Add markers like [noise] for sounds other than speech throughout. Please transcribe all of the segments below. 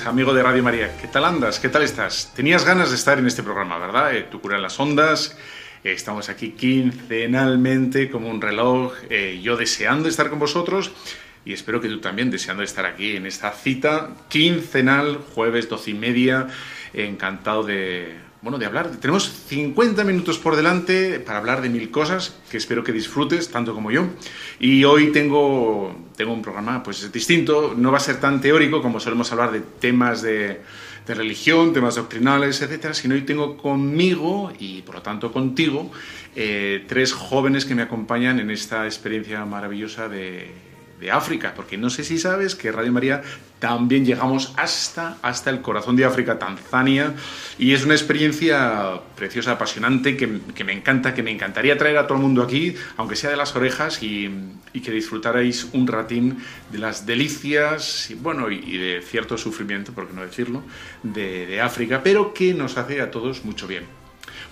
Amigo de Radio María. ¿Qué tal andas? ¿Qué tal estás? Tenías ganas de estar en este programa, ¿verdad? Eh, tu cura las ondas. Eh, estamos aquí quincenalmente como un reloj. eh, yo deseando estar con vosotros y espero que tú también deseando estar aquí en esta cita quincenal, jueves doce y media. Encantado de, bueno, de hablar. Tenemos 50 minutos por delante para hablar de mil cosas que espero que disfrutes tanto como yo. Y hoy tengo, tengo un programa pues distinto, no va a ser tan teórico como solemos hablar de temas de, religión, temas doctrinales, etcétera, sino hoy tengo conmigo y por lo tanto contigo eh, tres jóvenes que me acompañan en esta experiencia maravillosa de, de África, porque no sé si sabes que Radio María también llegamos hasta, hasta el corazón de África, Tanzania, y es una experiencia preciosa, apasionante, que, que me encanta, que me encantaría traer a todo el mundo aquí, aunque sea de las orejas, y, y que disfrutarais un ratín de las delicias, y, bueno, y, y de cierto sufrimiento, por qué no decirlo, de, de África, pero que nos hace a todos mucho bien.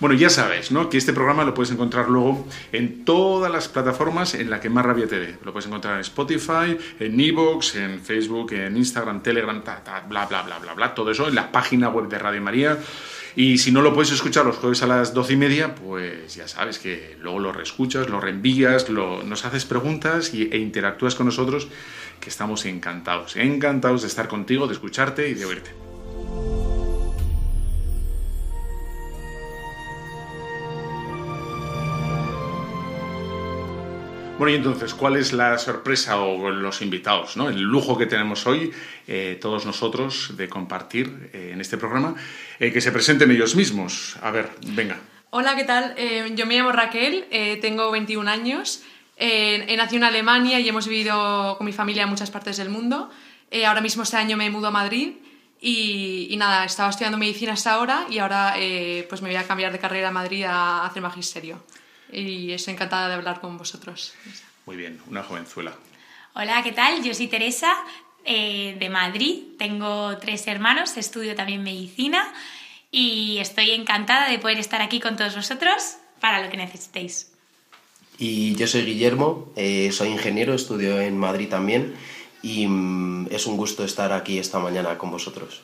Bueno, ya sabes, ¿no? Que este programa lo puedes encontrar luego en todas las plataformas en la que más rabia te dé. Lo puedes encontrar en Spotify, en Evox, en Facebook, en Instagram, Telegram, ta, ta, bla, bla, bla, bla, bla, todo eso en la página web de Radio María. Y si no lo puedes escuchar los jueves a las doce y media, pues ya sabes que luego lo reescuchas, lo reenvías, lo, nos haces preguntas y, e interactúas con nosotros, que estamos encantados, encantados de estar contigo, de escucharte y de oírte. Bueno, y entonces, ¿cuál es la sorpresa o los invitados, ¿no? el lujo que tenemos hoy, eh, todos nosotros, de compartir eh, en este programa, eh, que se presenten ellos mismos? A ver, venga. Hola, ¿qué tal? Yo me llamo Raquel, tengo 21 años, he nacido en Alemania y hemos vivido con mi familia en muchas partes del mundo. Ahora mismo este año me mudo a Madrid y, y nada, estaba estudiando medicina hasta ahora y ahora pues me voy a cambiar de carrera a Madrid a hacer magisterio. Y estoy encantada de hablar con vosotros. Muy bien, una jovenzuela. Hola, ¿qué tal? Yo soy Teresa, eh, de Madrid. Tengo tres hermanos, estudio también medicina y estoy encantada de poder estar aquí con todos vosotros para lo que necesitéis. Y yo soy Guillermo, eh, soy ingeniero, estudio en Madrid también y mm, es un gusto estar aquí esta mañana con vosotros.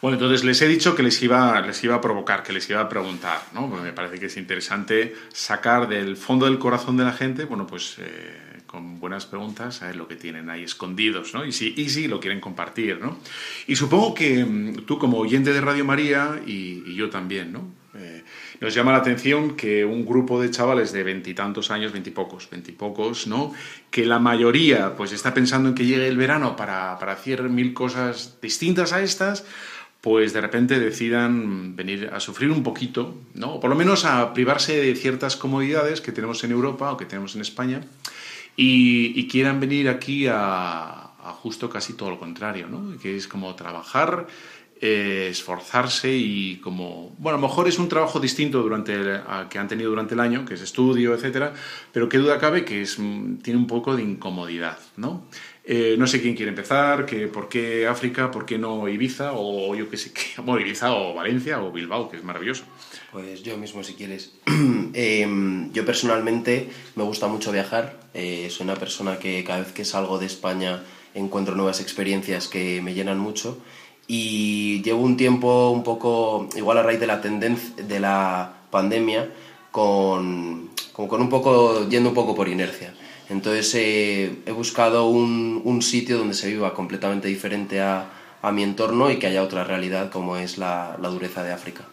Bueno, entonces les he dicho que les iba, les iba a provocar, que les iba a preguntar, ¿no? Porque me parece que es interesante sacar del fondo del corazón de la gente, bueno, pues eh, con buenas preguntas, a ver lo que tienen ahí escondidos, ¿no? Y si, y si lo quieren compartir, ¿no? Y supongo que mm, tú como oyente de Radio María y, y yo también, ¿no? Eh, nos llama la atención que un grupo de chavales de veintitantos años, veintipocos, veintipocos, ¿no? Que la mayoría pues está pensando en que llegue el verano para, para hacer mil cosas distintas a estas, pues de repente decidan venir a sufrir un poquito, ¿no? O por lo menos a privarse de ciertas comodidades que tenemos en Europa o que tenemos en España y, quieran venir aquí a, justo casi todo lo contrario, ¿no? Que es como trabajar, eh, esforzarse y como... Bueno, a lo mejor es un trabajo distinto durante el, que han tenido durante el año, que es estudio, etcétera, pero qué duda cabe que es, tiene un poco de incomodidad, ¿no? Eh, no sé quién quiere empezar, que por qué África, por qué no Ibiza, o yo qué sé qué, [laughs] bueno, Ibiza o Valencia o Bilbao, que es maravilloso. Pues yo mismo, si quieres. eh, [clears throat] yo personalmente me gusta mucho viajar. Eh, soy una persona que cada vez que salgo de España encuentro nuevas experiencias que me llenan mucho. Y llevo un tiempo un poco, igual a raíz de la tendencia de la pandemia, con un poco, yendo un poco por inercia. Entonces eh, he buscado un, un, sitio donde se viva completamente diferente a, a, mi entorno y que haya otra realidad como es la, la, dureza de África.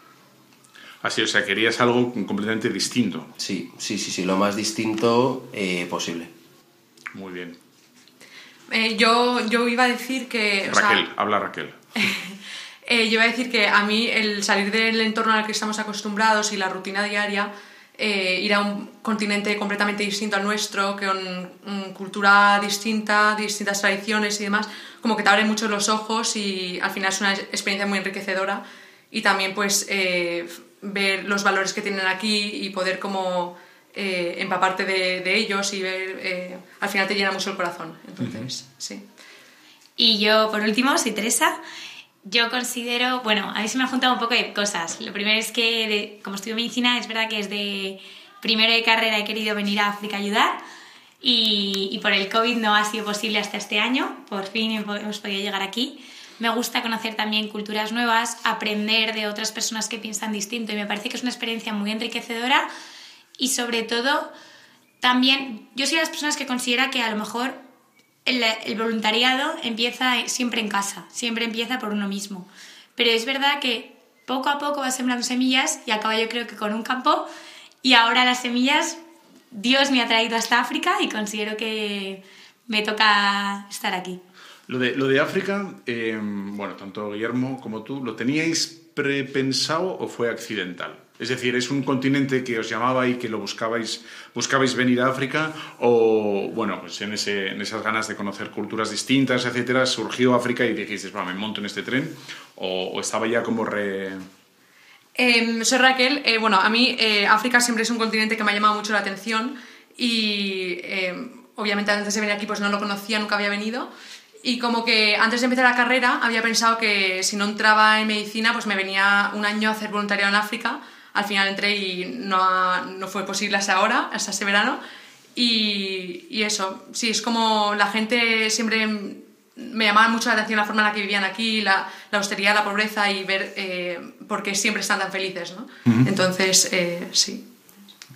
Así, o sea, querías algo completamente distinto. Sí, sí, sí, sí, lo más distinto eh, posible. Muy bien. Eh, yo, yo iba a decir que... Raquel, o sea, habla Raquel. [laughs] yo iba a decir que a mí el salir del entorno al que estamos acostumbrados y la rutina diaria ir a un continente completamente distinto al nuestro, con mm, cultura distinta, distintas tradiciones y demás, como que te abre mucho los ojos y al final es una experiencia muy enriquecedora y también pues ver los valores que tienen aquí y poder como eh, empaparte de, de, ellos y ver, eh, al final te llena mucho el corazón. Entonces, sí. Y yo, por último, soy Teresa. Yo considero, bueno, a mí se me han juntado un poco de cosas. Lo primero es que, como estudio medicina, es verdad que desde primero de carrera he querido venir a África a ayudar y, por el COVID no ha sido posible hasta este año. Por fin hemos podido llegar aquí. Me gusta conocer también culturas nuevas, aprender de otras personas que piensan distinto y me parece que es una experiencia muy enriquecedora y sobre todo también yo soy de las personas que considera que a lo mejor el, voluntariado empieza siempre en casa, siempre empieza por uno mismo. Pero es verdad que poco a poco va sembrando semillas y acaba yo creo que con un campo y ahora las semillas Dios me ha traído hasta África y considero que me toca estar aquí. Lo de, lo de África, eh, bueno, tanto Guillermo como tú, ¿lo teníais prepensado o fue accidental? Es decir, ¿es un continente que os llamaba y que lo buscabais, buscabais venir a África? O, bueno, pues en, ese, en esas ganas de conocer culturas distintas, etcétera, surgió África y dijisteis, va, me monto en este tren? ¿O, estaba ya como re...? Em, soy Raquel. Eh, bueno, a mí eh, África siempre es un continente que me ha llamado mucho la atención y em, obviamente antes de venir aquí pues no lo conocía, nunca había venido. Y como que antes de empezar la carrera había pensado que si no entraba en medicina, pues me venía un año a hacer voluntariado en África. Al final entré y no, no fue posible hasta ahora, hasta ese verano. Y, y, eso, sí, es como la gente siempre me llamaba mucho la atención la forma en la que vivían aquí, la, la austeridad, la pobreza y ver eh, por qué siempre están tan felices, ¿no? Entonces, eh, sí.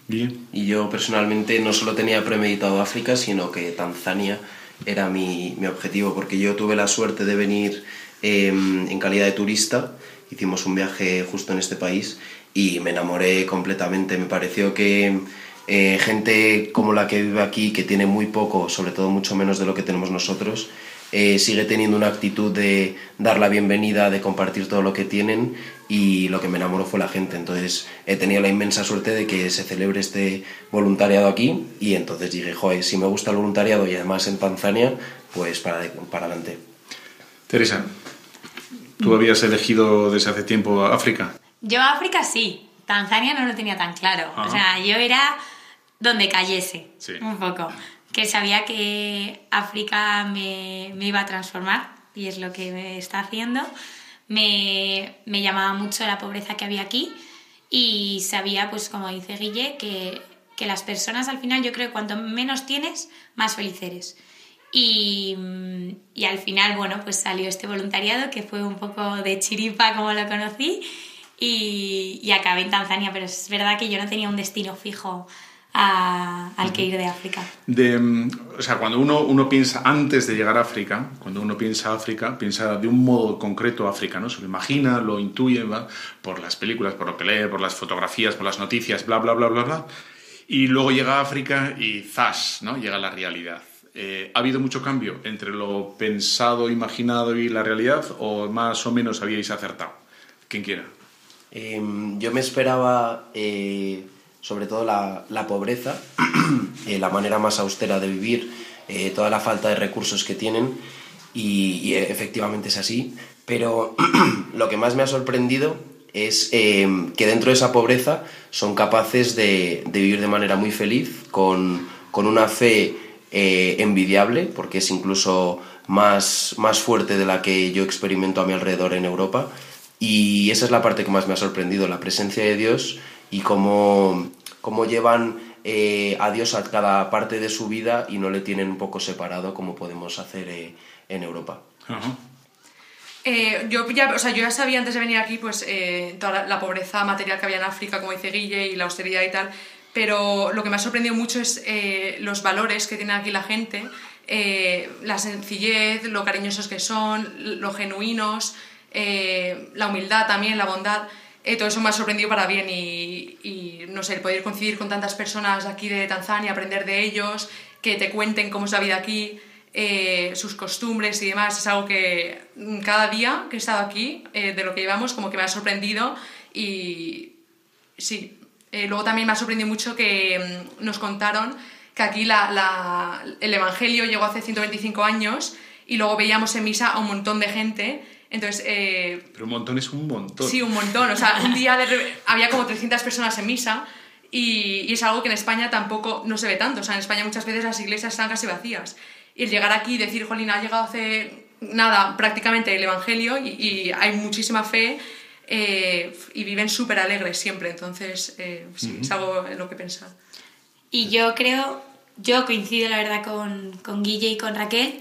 Bien. Y yo personalmente no solo tenía premeditado África, sino que Tanzania era mi, mi objetivo, porque yo tuve la suerte de venir em, en calidad de turista, hicimos un viaje justo en este país y me enamoré completamente, me pareció que... Eh, gente como la que vive aquí, que tiene muy poco, sobre todo mucho menos de lo que tenemos nosotros, eh, sigue teniendo una actitud de dar la bienvenida, de compartir todo lo que tienen y lo que me enamoró fue la gente. Entonces he tenido la inmensa suerte de que se celebre este voluntariado aquí y entonces dije, joder, si me gusta el voluntariado y además en Tanzania, pues para, para adelante. Teresa, ¿tú habías elegido desde hace tiempo África? Yo África sí, Tanzania no lo tenía tan claro. O sea, yo era donde cayese, un poco que sabía que África me, me, iba a transformar y es lo que me está haciendo. Me, me, llamaba mucho la pobreza que había aquí y sabía, pues como dice Guille, que, que las personas al final yo creo que cuanto menos tienes, más feliz eres. Y, y, al final, bueno, pues salió este voluntariado que fue un poco de chiripa como lo conocí y, y acabé en Tanzania, pero es verdad que yo no tenía un destino fijo al que ir de África. De, mm, o sea, cuando uno, uno piensa antes de llegar a África, cuando uno piensa África, piensa de un modo concreto África, ¿no? Se lo imagina, lo intuye, ¿va? por las películas, por lo que lee, por las fotografías, por las noticias, bla, bla, bla, bla, bla. Y luego llega África y ¡zas! ¿no? Llega la realidad. Eh, ¿Ha habido mucho cambio entre lo pensado, imaginado y la realidad? ¿O más o menos habíais acertado? Quien quiera. Em, yo me esperaba... Eh sobre todo la, la pobreza, [clears throat] eh, la manera más austera de vivir, eh, toda la falta de recursos que tienen y, efectivamente es así, pero [clears throat] lo que más me ha sorprendido es eh, que dentro de esa pobreza son capaces de, de vivir de manera muy feliz, con, con una fe envidiable, porque es incluso más, más fuerte de la que yo experimento a mi alrededor en Europa. Y esa es la parte que más me ha sorprendido, la presencia de Dios y cómo, cómo llevan eh, a Dios a cada parte de su vida y no le tienen un poco separado como podemos hacer eh, en Europa. Eh, yo, ya, o sea, yo ya sabía antes de venir aquí pues, toda la, pobreza material que había en África, como dice Guille, y la austeridad y tal, pero lo que me ha sorprendido mucho es los valores que tiene aquí la gente, la sencillez, lo cariñosos que son, lo genuinos, la humildad también, la bondad. Eh, todo eso me ha sorprendido para bien y, no sé, el poder coincidir con tantas personas aquí de Tanzania, aprender de ellos, que te cuenten cómo es la vida aquí, eh, sus costumbres y demás, es algo que cada día que he estado aquí, eh, de lo que llevamos, como que me ha sorprendido y sí, Eh, luego también me ha sorprendido mucho que mm, nos contaron que aquí la- el Evangelio llegó hace 125 años y luego veíamos en misa a un montón de gente. Entonces, eh, Pero un montón es un montón. Sí, un montón. O sea, un día de re- había como 300 personas en misa y, y es algo que en España tampoco no se ve tanto. O sea, en España muchas veces las iglesias están casi vacías. Y el llegar aquí y decir, Jolín, ha llegado hace nada, prácticamente el Evangelio y, y hay muchísima fe eh, y viven súper alegres siempre. Entonces, eh, sí, es algo en lo que pensar. Y yo creo, yo coincido la verdad con, con Guille y con Raquel,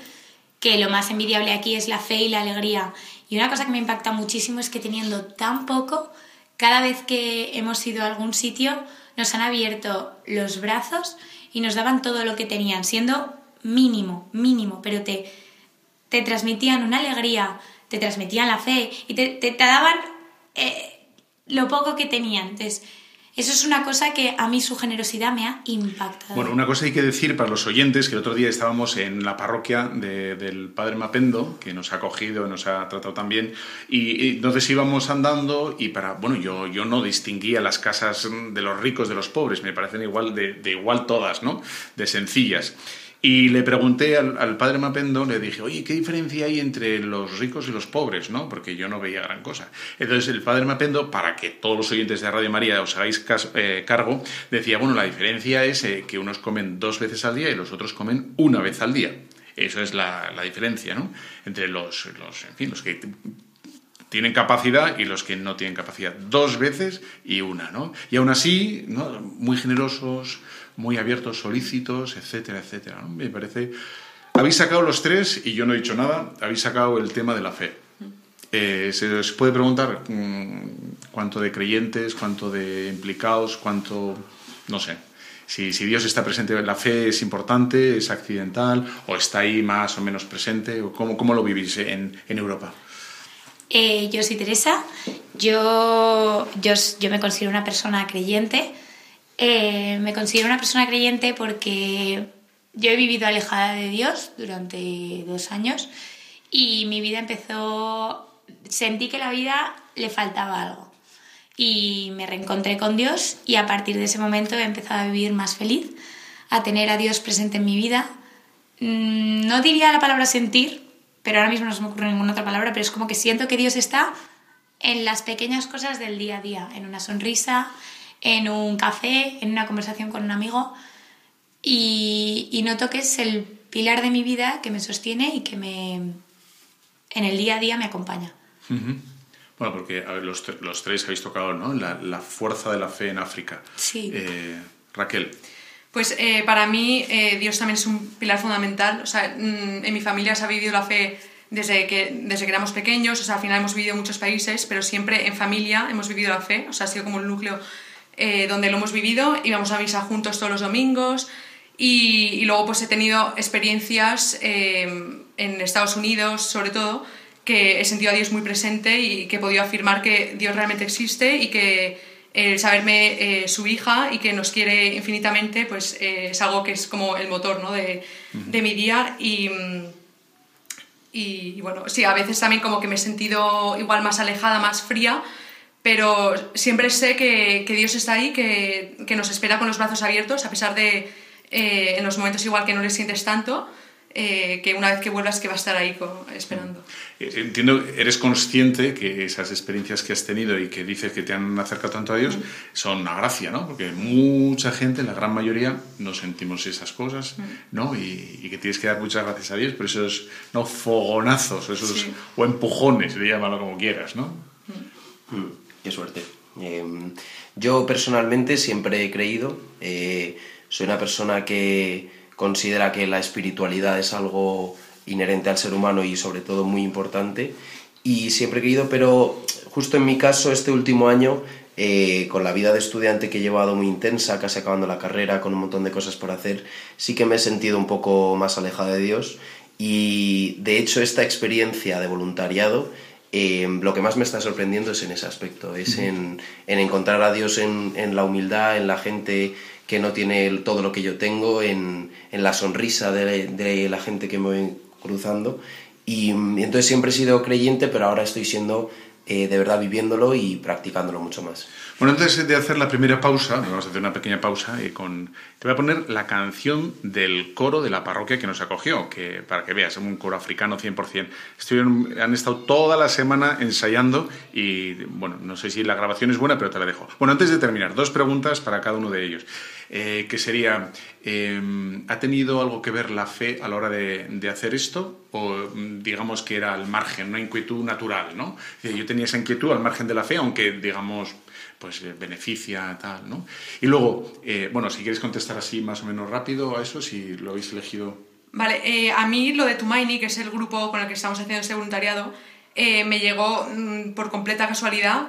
que lo más envidiable aquí es la fe y la alegría. Y una cosa que me impacta muchísimo es que teniendo tan poco, cada vez que hemos ido a algún sitio, nos han abierto los brazos y nos daban todo lo que tenían, siendo mínimo, mínimo, pero te, te transmitían una alegría, te transmitían la fe y te, te, te daban eh, lo poco que tenían. Entonces, eso es una cosa que a mí su generosidad me ha impactado. Bueno, una cosa hay que decir para los oyentes, que el otro día estábamos en la parroquia de- del Padre Mapendo, que nos ha acogido, nos ha tratado tan bien, y, y entonces íbamos andando y para, bueno, yo, yo no distinguía las casas de los ricos de los pobres, me parecen igual de, de igual todas, ¿no? De sencillas. Y le pregunté al, al padre Mapendo, le dije, oye, ¿qué diferencia hay entre los ricos y los pobres? ¿no? Porque yo no veía gran cosa. Entonces el padre Mapendo, para que todos los oyentes de Radio María os hagáis cas- eh, cargo, decía, bueno, la diferencia es eh, que unos comen dos veces al día y los otros comen una vez al día. Eso es la, la diferencia, ¿no? Entre los, los, en fin, los que tienen capacidad y los que no tienen capacidad. Dos veces y una, ¿no? Y aún así, ¿no? muy generosos, muy abiertos, solícitos, etcétera, etcétera. ¿no? Me parece... Habéis sacado los tres, y yo no he dicho nada, habéis sacado el tema de la fe. Eh, se os puede preguntar mm, cuánto de creyentes, cuánto de implicados, cuánto... no sé. Si, si Dios está presente, la fe es importante, es accidental, o está ahí más o menos presente, o cómo, cómo lo vivís en, en Europa. Eh, yo soy Teresa, yo, yo, yo me considero una persona creyente. Eh, me considero una persona creyente porque yo he vivido alejada de Dios durante dos años y mi vida empezó, sentí que la vida le faltaba algo y me reencontré con Dios y a partir de ese momento he empezado a vivir más feliz, a tener a Dios presente en mi vida. Mm, No diría la palabra sentir, pero ahora mismo no se me ocurre ninguna otra palabra, pero es como que siento que Dios está en las pequeñas cosas del día a día, en una sonrisa, en un café, en una conversación con un amigo y, y noto que es el pilar de mi vida que me sostiene y que me en el día a día me acompaña. Ujú. Bueno, porque a ver, los, los tres habéis tocado ¿no? la, la fuerza de la fe en África. Sí. Eh, Raquel, Pues eh, para mí eh, Dios también es un pilar fundamental. O sea, mm, en mi familia se ha vivido la fe desde que, desde que éramos pequeños. O sea, al final hemos vivido en muchos países, pero siempre en familia hemos vivido la fe. O sea, ha sido como el núcleo eh, donde lo hemos vivido. Íbamos a misa juntos todos los domingos. Y, y luego pues he tenido experiencias eh, en Estados Unidos, sobre todo, que he sentido a Dios muy presente y que he podido afirmar que Dios realmente existe y que el saberme eh, su hija y que nos quiere infinitamente, pues es algo que es como el motor ¿no? de, de mi día y, y, y bueno, sí, a veces también como que me he sentido igual más alejada, más fría, pero siempre sé que, que Dios está ahí, que, que nos espera con los brazos abiertos, a pesar de eh, en los momentos igual que no le sientes tanto, eh, que una vez que vuelvas que va a estar ahí co- esperando. eh, entiendo, eres consciente que esas experiencias que has tenido y que dices que te han acercado tanto a Dios son una gracia, ¿no? Porque mucha gente, la gran mayoría, no sentimos esas cosas, ¿no? Y, y que tienes que dar muchas gracias a Dios por esos, ¿no? Fogonazos, esos, Sí. o empujones, llámalo como quieras, ¿no? Mm, Qué suerte. Eh, yo personalmente siempre he creído, eh, soy una persona que considera que la espiritualidad es algo inherente al ser humano y sobre todo muy importante y siempre he creído, pero justo en mi caso este último año, eh, con la vida de estudiante que he llevado muy intensa, casi acabando la carrera, con un montón de cosas por hacer, sí que me he sentido un poco más alejada de Dios y de hecho esta experiencia de voluntariado eh, lo que más me está sorprendiendo es en ese aspecto, es en, en encontrar a Dios en, en la humildad, en la gente que no tiene todo lo que yo tengo, en, en la sonrisa de, de la gente que me voy cruzando. Y, mm, entonces siempre he sido creyente, pero ahora estoy siendo eh, de verdad viviéndolo y practicándolo mucho más. Bueno, antes de hacer la primera pausa, vamos a hacer una pequeña pausa y con te voy a poner la canción del coro de la parroquia que nos acogió, que para que veas, es un coro africano 100%. Estuvieron, han estado toda la semana ensayando y bueno, no sé si la grabación es buena, pero te la dejo. Bueno, antes de terminar, dos preguntas para cada uno de ellos. Eh, que sería, em, ¿ha tenido algo que ver la fe a la hora de, de, hacer esto? O mm, digamos que era al margen, una inquietud natural, ¿no? Yo tenía esa inquietud al margen de la fe, aunque digamos pues eh, beneficia, tal, ¿no? Y luego, eh, bueno, si quieres contestar así más o menos rápido a eso, si lo habéis elegido. Vale, eh, a mí lo de Tumaini, que es el grupo con el que estamos haciendo este voluntariado, me llegó mm, por completa casualidad.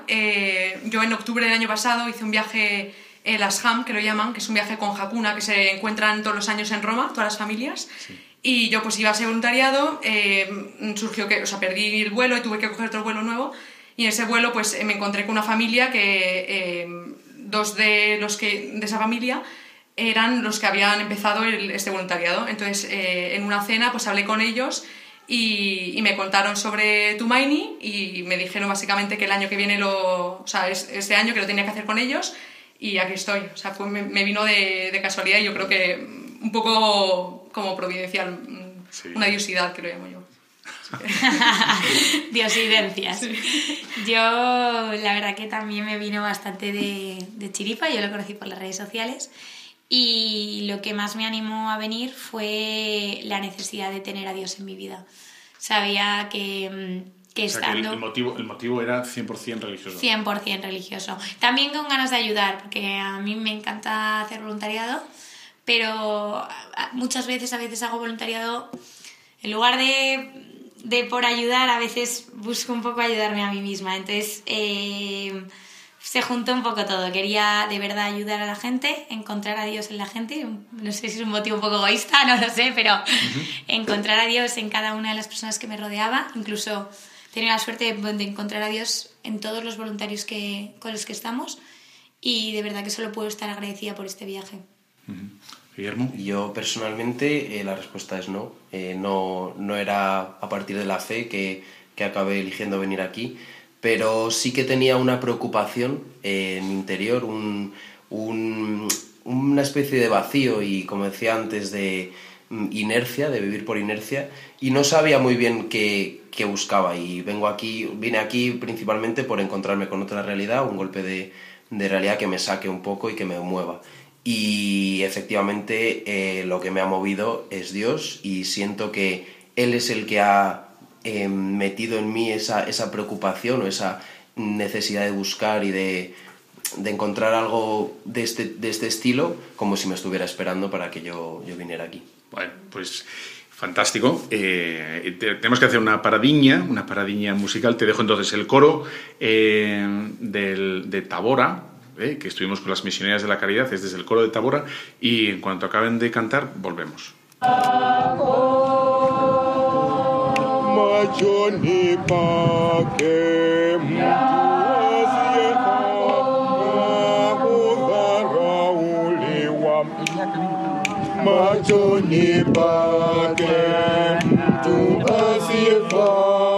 yo en octubre del año pasado hice un viaje, el Asham, que lo llaman, que es un viaje con Hakuna, que se encuentran todos los años en Roma, todas las familias. Y yo pues iba a ser voluntariado, surgió que, o sea, perdí el vuelo y tuve que coger otro vuelo nuevo. Y en ese vuelo pues me encontré con una familia que eh, dos de los que de esa familia eran los que habían empezado este voluntariado. Entonces eh, en una cena pues hablé con ellos y, me contaron sobre Tumaini y me dijeron básicamente que el año que viene lo, o sea, es, este año que lo tenía que hacer con ellos y aquí estoy. O sea, me, vino de, de, casualidad y yo creo que un poco como providencial, una diosidad que lo llamo yo. [laughs] Diosidencias. Yo, la verdad que también me vino bastante de, de chiripa, yo lo conocí por las redes sociales. Y lo que más me animó a venir fue la necesidad de tener a Dios en mi vida. Sabía que, que estando... el, motivo, el motivo era 100% religioso. 100% religioso. También con ganas de ayudar, porque a mí me encanta hacer voluntariado, pero muchas veces, a veces hago voluntariado en lugar de de por ayudar, a veces busco un poco ayudarme a mí misma. Entonces eh, se juntó un poco todo. Quería de verdad ayudar a la gente, encontrar a Dios en la gente. No sé si es un motivo un poco egoísta, [laughs] no lo sé, pero encontrar a Dios en cada una de las personas que me rodeaba. Incluso tenía la suerte de, encontrar a Dios en todos los voluntarios que, con los que estamos. Y de verdad que solo puedo estar agradecida por este viaje. Yo personalmente eh, la respuesta es no. Eh, no. No era a partir de la fe que, que acabé eligiendo venir aquí, pero sí que tenía una preocupación en interior, un, una especie de vacío y, como decía antes, de mm, inercia, de vivir por inercia, y no sabía muy bien qué, qué buscaba. Y vengo aquí, vine aquí principalmente por encontrarme con otra realidad, un golpe de, de realidad que me saque un poco y que me mueva y efectivamente eh, lo que me ha movido es Dios y siento que Él es el que ha eh, metido en mí esa, esa, preocupación o esa necesidad de buscar y de, de encontrar algo de este, de este, estilo como si me estuviera esperando para que yo, yo viniera aquí. Bueno, pues fantástico. Eh, tenemos que hacer una paradiña, una paradiña musical. Te dejo entonces el coro del, de Tabora, eh, que estuvimos con las misioneras de la caridad, es desde el coro de Tabora, y en cuanto acaben de cantar, volvemos. Machoni pake mtu asifa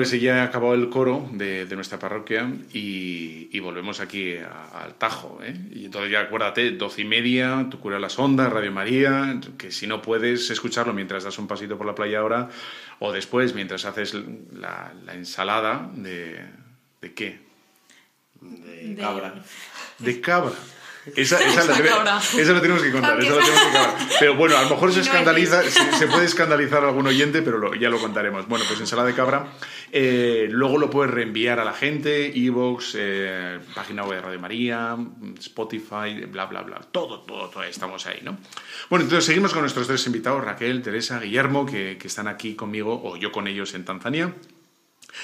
pues ya ha acabado el coro de, nuestra parroquia y, volvemos aquí al Tajo. ¿eh? Y entonces ya acuérdate, doce y media, tu cura las ondas, Radio María, que si no puedes escucharlo mientras das un pasito por la playa ahora o después mientras haces la, ensalada de... ¿De qué? De cabra. De cabra. [laughs] Esa, esa, la, tenemos que contar, Pero bueno, a lo mejor se escandaliza, se, puede escandalizar a algún oyente, pero ya lo contaremos. Bueno, pues ensalada de cabra. Eh, luego lo puedes reenviar a la gente, Evox, eh, página web de Radio María, Spotify, bla, bla, bla. Todo, todo, todo, estamos ahí, ¿no? Bueno, entonces seguimos con nuestros tres invitados, Raquel, Teresa, Guillermo, que, que están aquí conmigo, o yo con ellos en Tanzania.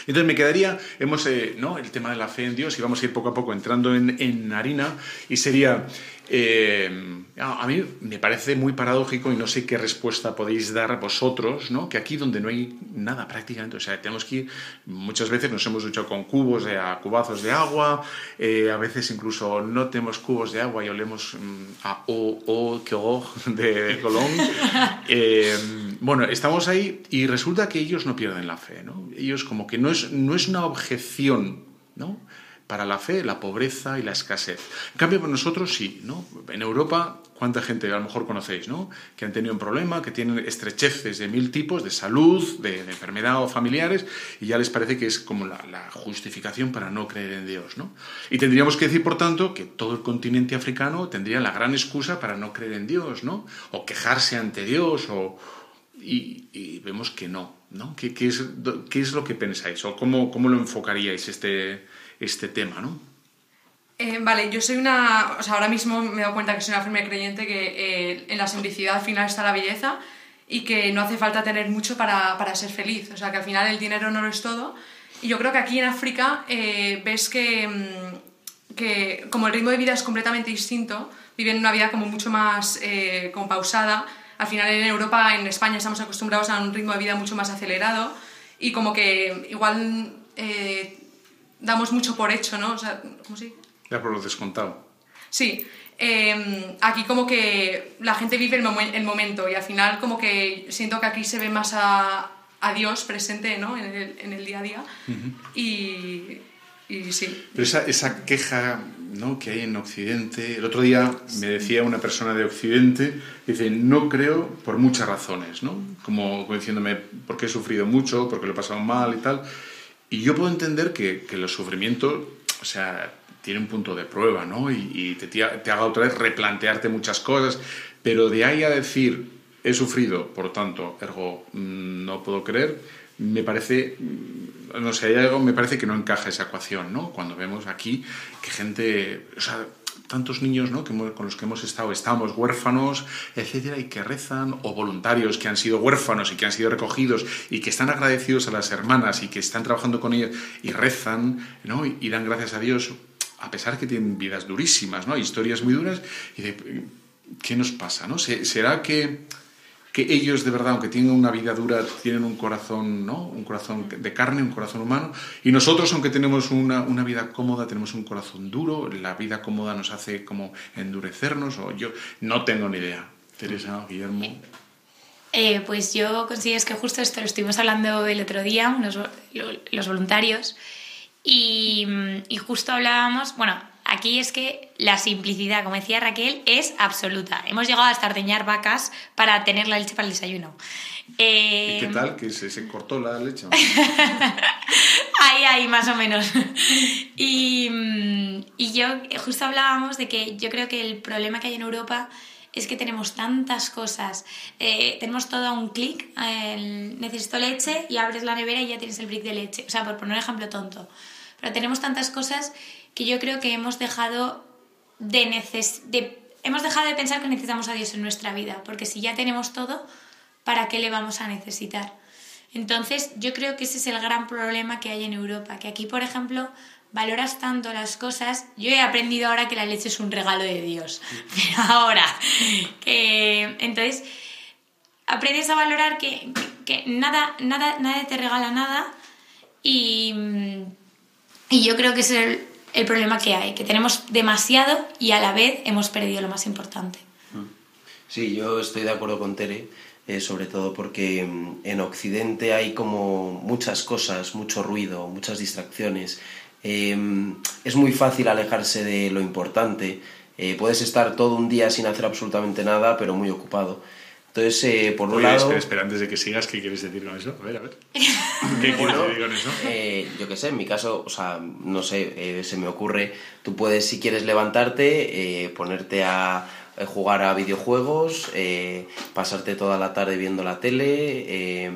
Entonces me quedaría, hemos, eh, ¿no? El tema de la fe en Dios y vamos a ir poco a poco entrando en, en harina y sería, eh, a mí me parece muy paradójico y no sé qué respuesta podéis dar vosotros, ¿no? Que aquí donde no hay nada prácticamente, o sea, tenemos que ir, muchas veces nos hemos duchado con cubos, de, a cubazos de agua, eh, a veces incluso no tenemos cubos de agua y olemos mm, a o, o, que o de Colón. [laughs] bueno, estamos ahí y resulta que ellos no pierden la fe, ¿no? Ellos como que no es, no es una objeción, ¿no? Para la fe, la pobreza y la escasez. En cambio, para nosotros sí, ¿no? En Europa, ¿cuánta gente a lo mejor conocéis, ¿no? Que han tenido un problema, que tienen estrecheces de mil tipos, de salud, de, enfermedad o familiares, y ya les parece que es como la, la, justificación para no creer en Dios, ¿no? Y tendríamos que decir, por tanto, que todo el continente africano tendría la gran excusa para no creer en Dios, ¿no? O quejarse ante Dios, o, y, vemos que no, ¿no? ¿Qué, qué, es, ¿Qué, es, lo que pensáis o cómo, cómo lo enfocaríais este, este tema, ¿no? Eh, vale, yo soy una... O sea, ahora mismo me he dado cuenta que soy una firme creyente que eh, en la simplicidad al final está la belleza y que no hace falta tener mucho para, para, ser feliz. O sea, que al final el dinero no lo es todo. Y yo creo que aquí en África eh, ves que, mm, que como el ritmo de vida es completamente distinto, viven una vida como mucho más como pausada, al final en Europa, en España, estamos acostumbrados a un ritmo de vida mucho más acelerado y como que igual eh, damos mucho por hecho, ¿no? O sea, ¿cómo sí? Ya por lo descontado. Sí. Em, aquí como que la gente vive el, el, momento y al final como que siento que aquí se ve más a, a Dios presente ¿no? en, el, en, el, día a día y, y, sí. Pero esa, esa queja ¿no? que hay en Occidente. El otro día me decía una persona de Occidente, dice, no creo por muchas razones, ¿no? Como, diciéndome, porque he sufrido mucho, porque lo he pasado mal y tal. Y yo puedo entender que, que el sufrimiento, o sea, tiene un punto de prueba, ¿no? Y, te, haga otra vez replantearte muchas cosas, pero de ahí a decir, he sufrido, por tanto, ergo, mm, no puedo creer, me parece no sé, algo, me parece que no encaja esa ecuación, ¿no? Cuando vemos aquí que gente, o sea, tantos niños ¿no? con los que hemos estado, estamos huérfanos, etcétera, y que rezan, o voluntarios que han sido huérfanos y que han sido recogidos y que están agradecidos a las hermanas y que están trabajando con ellas y rezan, ¿no? Y, dan gracias a Dios, a pesar que tienen vidas durísimas, ¿no? Historias muy duras, y de, ¿qué nos pasa, no? ¿Será que que ellos de verdad, aunque tienen una vida dura, tienen un corazón, ¿no? Un corazón de carne, un corazón humano. Y nosotros, aunque tenemos una, una vida cómoda, tenemos un corazón duro. La vida cómoda nos hace como endurecernos. O yo no tengo ni idea. Teresa, Guillermo. Eh, pues yo considero que justo esto lo estuvimos hablando el otro día, los, los voluntarios, y, y justo hablábamos, bueno, Aquí es que la simplicidad, como decía Raquel, es absoluta. Hemos llegado a ordeñar vacas para tener la leche para el desayuno. ¿Y qué eh, tal? ¿Que se, cortó la leche? [laughs] ahí, ahí, más o menos. y, mm, y yo, justo hablábamos de que yo creo que el problema que hay en Europa es que tenemos tantas cosas. Eh, tenemos todo a un clic. necesito leche y abres la nevera y ya tienes el brick de leche. O sea, por poner un ejemplo tonto. Pero tenemos tantas cosas que yo creo que hemos dejado de, de, hemos dejado de pensar que necesitamos a Dios en nuestra vida, porque si ya tenemos todo, ¿para qué le vamos a necesitar? Entonces, yo creo que ese es el gran problema que hay en Europa, que aquí, por ejemplo, valoras tanto las cosas. Yo he aprendido ahora que la leche es un regalo de Dios, [laughs] pero ahora, que entonces aprendes a valorar que, que nada, nada, nadie te regala nada y, y yo creo que es el, el problema que hay, que tenemos demasiado y a la vez hemos perdido lo más importante. Sí, yo estoy de acuerdo con Tere. eh, sobre todo porque mm, en Occidente hay como muchas cosas, mucho ruido, muchas distracciones. Em, es muy fácil alejarse de lo importante. Eh, puedes estar todo un día sin hacer absolutamente nada, pero muy ocupado. Entonces, eh, por un Oye, lado... espera, espera, antes de que sigas, ¿qué quieres decir con eso? A ver, a ver. [laughs] ¿Qué quieres decir con eso? Eh, yo qué sé, en mi caso, o sea, no sé, eh, se me ocurre, tú puedes, si quieres levantarte, eh, ponerte a jugar a videojuegos, eh, pasarte toda la tarde viendo la tele, eh,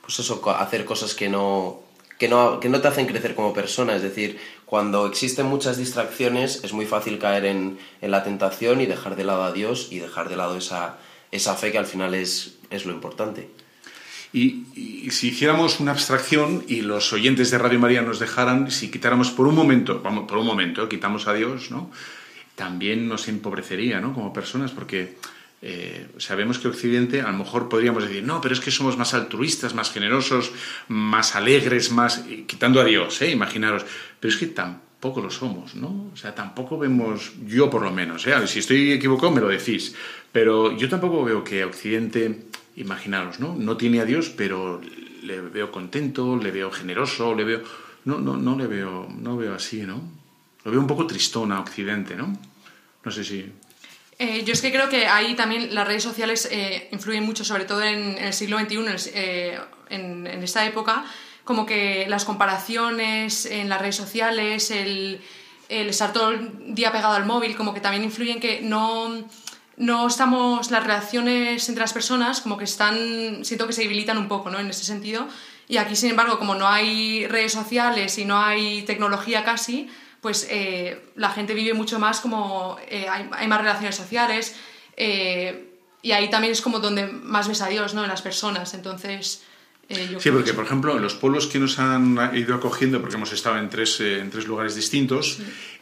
pues eso, hacer cosas que no, que, no, que no te hacen crecer como persona. Es decir, cuando existen muchas distracciones es muy fácil caer en, en la tentación y dejar de lado a Dios y dejar de lado esa, esa fe que al final es, es lo importante. Y, si hiciéramos una abstracción y los oyentes de Radio María nos dejaran, si quitáramos por un momento, vamos, por un momento, quitamos a Dios, ¿no? También nos empobrecería, ¿no? Como personas, porque eh, sabemos que Occidente, a lo mejor podríamos decir, no, pero es que somos más altruistas, más generosos, más alegres, más. quitando a Dios, ¿eh? Imaginaros. Pero es que tampoco lo somos, ¿no? O sea, tampoco vemos, yo por lo menos, ¿eh? Si estoy equivocado, me lo decís. Pero yo tampoco veo que Occidente imaginaros, ¿no? No tiene a Dios, pero le veo contento, le veo generoso, le veo... No, no, no le veo, no veo así, ¿no? Lo veo un poco tristón a Occidente, ¿no? No sé si... Eh, yo es que creo que ahí también las redes sociales eh, influyen mucho, sobre todo en, en el siglo XXI, eh, en- en esta época, como que las comparaciones en las redes sociales, el, el estar todo el día pegado al móvil, como que también influyen que no, no estamos, las relaciones entre las personas como que están, siento que se debilitan un poco, ¿no? En ese sentido. Y aquí, sin embargo, como no hay redes sociales y no hay tecnología casi, pues eh, la gente vive mucho más como eh, hay, hay más relaciones sociales eh, y ahí también es como donde más ves a Dios, ¿no? En las personas. Entonces, eh, Sí, porque que- por ejemplo, en los pueblos que nos han ido acogiendo, porque hemos estado en tres, eh, en tres lugares distintos,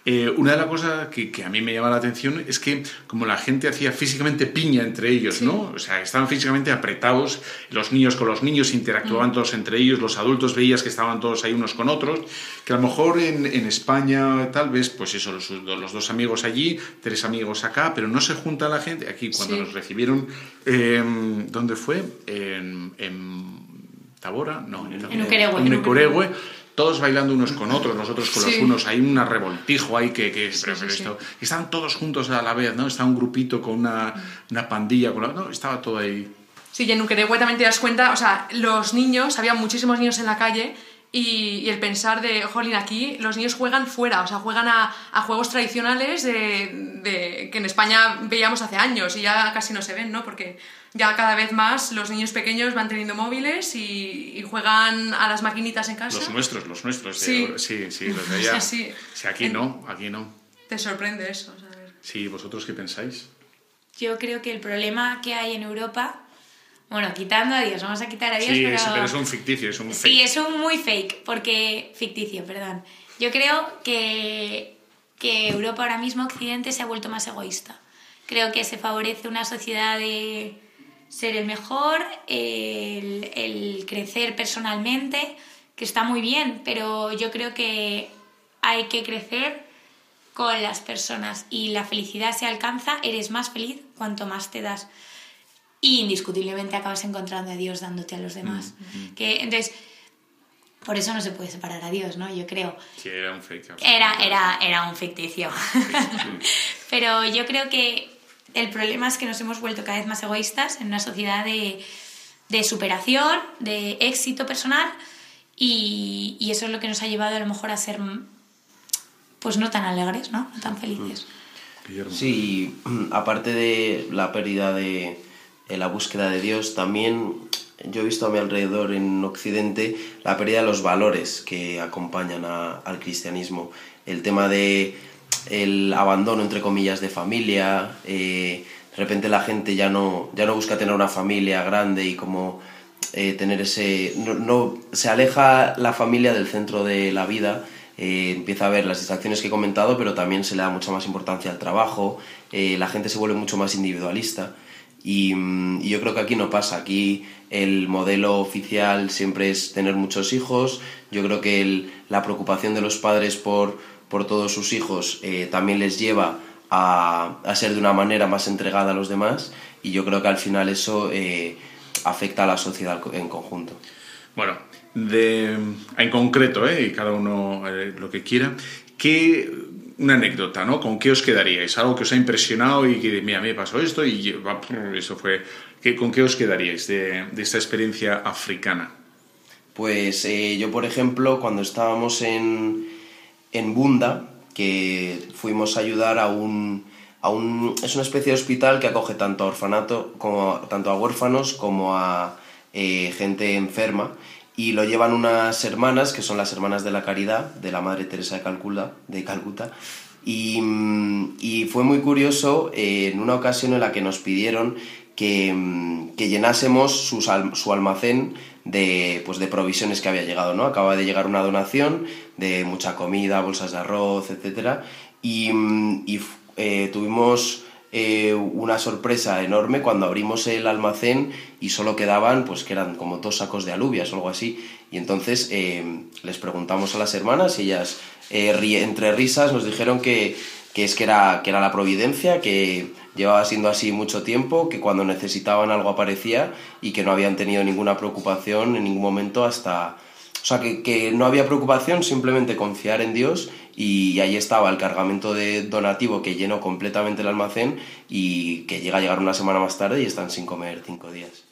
eh, una de las cosas que, que a mí me llama la atención es que como la gente hacía físicamente piña entre ellos, ¿no? O sea, estaban físicamente apretados, los niños con los niños interactuaban todos entre ellos, los adultos veías que estaban todos ahí unos con otros, que a lo mejor en, en España tal vez, pues eso, los, los dos amigos allí, tres amigos acá, pero no se junta la gente. Aquí cuando Sí. nos recibieron, eh, ¿dónde fue? En, en Tabora, no, en, En en Uqueregüe, todos bailando unos con otros, nosotros con los Sí. unos, hay un revoltijo ahí que, que sí, pero sí. esto- estaban todos juntos a la vez, ¿no? Estaba un grupito con una, una pandilla, con la- no, estaba todo ahí. Sí, y en Uqueregüe también te das cuenta, o sea, los niños, había muchísimos niños en la calle y, y el pensar de, jolín, aquí los niños juegan fuera, o sea, juegan a, a juegos tradicionales de, de- que en España veíamos hace años y ya casi no se ven, ¿no? Porque ya cada vez más los niños pequeños van teniendo móviles y, y juegan a las maquinitas en casa. Los nuestros, los nuestros. de- Sí. sí, sí, los de [laughs] allá. Sí, sí. Sí, aquí no, aquí no. Te sorprende eso. Sí, ¿vosotros qué pensáis? Yo creo que el problema que hay en Europa, bueno, quitando a Dios, vamos a quitar a Dios, Sí, pero... es, pero es un ficticio, es un Sí, fake. es un muy fake, porque ficticio, perdón. Yo creo que, que Europa ahora mismo, Occidente, se ha vuelto más egoísta. Creo que se favorece una sociedad de ser el mejor, el, el crecer personalmente, que está muy bien, pero yo creo que hay que crecer con las personas y la felicidad se alcanza, eres más feliz cuanto más te das. Y indiscutiblemente acabas encontrando a Dios dándote a los demás. Que, entonces, por eso no se puede separar a Dios, ¿no? Yo creo. Sí, era un fake. Era, era, era un ficticio. [laughs] Pero yo creo que el problema es que nos hemos vuelto cada vez más egoístas en una sociedad de, de superación, de éxito personal, y, y eso es lo que nos ha llevado a lo mejor a ser, pues no tan alegres, ¿no? No tan felices. Guillermo. Sí, aparte de la pérdida de, de la búsqueda de Dios, también yo he visto a mi alrededor en Occidente la pérdida de los valores que acompañan a- al cristianismo. El tema de el abandono, entre comillas, de familia. eh, de repente la gente ya no, ya no busca tener una familia grande y como eh, tener ese... No, no- se aleja la familia del centro de la vida eh, empieza a ver las distracciones que he comentado, pero también se le da mucha más importancia al trabajo, la gente se vuelve mucho más individualista y, mm, y yo creo que aquí no pasa, aquí el modelo oficial siempre es tener muchos hijos, yo creo que el- la preocupación de los padres por, por todos sus hijos eh, también les lleva a, a ser de una manera más entregada a los demás y yo creo que al final eso... eh, afecta a la sociedad en conjunto. Bueno, de, en concreto, ¿eh? y cada uno lo que quiera, ¿qué, una anécdota, ¿no? ¿Con qué os quedaríais? Algo que os ha impresionado y que, mira, me pasó esto y eso fue... ¿Con qué os quedaríais de, de esta experiencia africana? Pues eh, yo, por ejemplo, cuando estábamos en, en Bunda, que fuimos a ayudar a un, a un... Es una especie de hospital que acoge tanto a orfanato, como tanto a huérfanos como a eh, gente enferma y lo llevan unas hermanas, que son las hermanas de la caridad, de la Madre Teresa de Calcuta, de Calcuta. Y, mm, y fue muy curioso eh, en una ocasión en la que nos pidieron que, mm, que llenásemos su, almacén de, pues de provisiones que había llegado, ¿no? Acaba de llegar una donación de mucha comida, bolsas de arroz, etc. Y, mm, eh, tuvimos eh, una sorpresa enorme cuando abrimos el almacén y solo quedaban, pues que eran como dos sacos de alubias o algo así. Y entonces eh, les preguntamos a las hermanas y ellas, entre risas, nos dijeron que, que es que era, que era la providencia, que llevaba siendo así mucho tiempo, que cuando necesitaban algo aparecía y que no habían tenido ninguna preocupación en ningún momento hasta... O sea, que, que no había preocupación, simplemente confiar en Dios y ahí estaba el cargamento de donativo que llenó completamente el almacén y que llega a llegar una semana más tarde y están sin comer cinco días.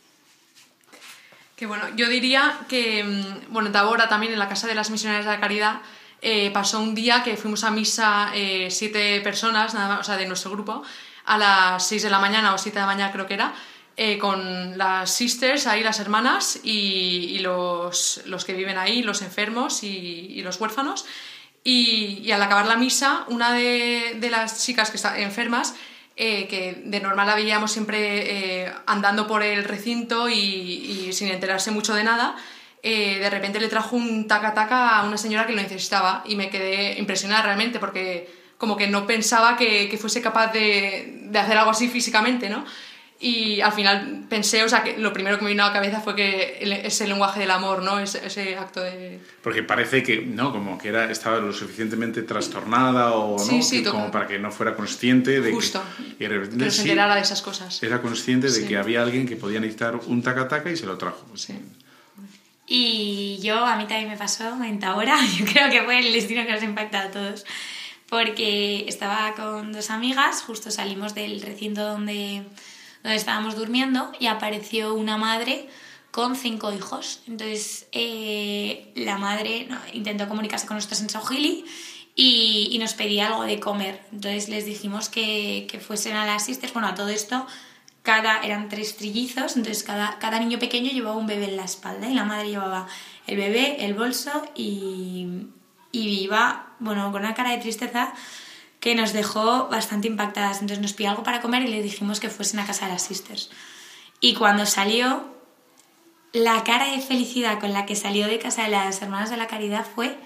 Que bueno, yo diría que, mm, bueno, Tabora también en la Casa de las Misioneras de la Caridad eh, pasó un día que fuimos a misa eh, siete personas, nada más, o sea, de nuestro grupo, a las seis de la mañana o siete de la mañana creo que era, eh, con las sisters, ahí las hermanas y, los, los, que viven ahí, los enfermos y, los huérfanos. Y, al acabar la misa, una de, las chicas que está enfermas, eh, que de normal la veíamos siempre eh, andando por el recinto y, sin enterarse mucho de nada, de repente le trajo un taca-taca a una señora que lo necesitaba y me quedé impresionada realmente porque como que no pensaba que, fuese capaz de, de, hacer algo así físicamente, ¿no? Y al final pensé, o sea, que lo primero que me vino a la cabeza fue que ese lenguaje del amor, ¿no? Ese, ese, acto de... Porque parece que, ¿no? Como que era, estaba lo suficientemente trastornada o, ¿no? como para que no fuera consciente de Justo. que... Y de que se enterara de esas cosas. Era consciente de que había alguien que podía necesitar un taca-taca y se lo trajo. Sí. Y yo, a mí también me pasó en Tahora, [laughs] yo creo que fue el destino que nos impacta a todos, porque estaba con dos amigas, justo salimos del recinto donde donde estábamos durmiendo y apareció una madre con cinco hijos. Entonces eh, la madre intentó comunicarse con nosotros en Sojili y, nos pedía algo de comer. Entonces les dijimos que, que, fuesen a las sisters. Bueno, a todo esto cada, eran tres trillizos, entonces cada, cada niño pequeño llevaba un bebé en la espalda y la madre llevaba el bebé, el bolso y, y iba, bueno, con una cara de tristeza que nos dejó bastante impactadas. Entonces nos pidió algo para comer y le dijimos que fuesen a casa de las sisters. Y cuando salió, la cara de felicidad con la que salió de casa de las hermanas de la caridad fue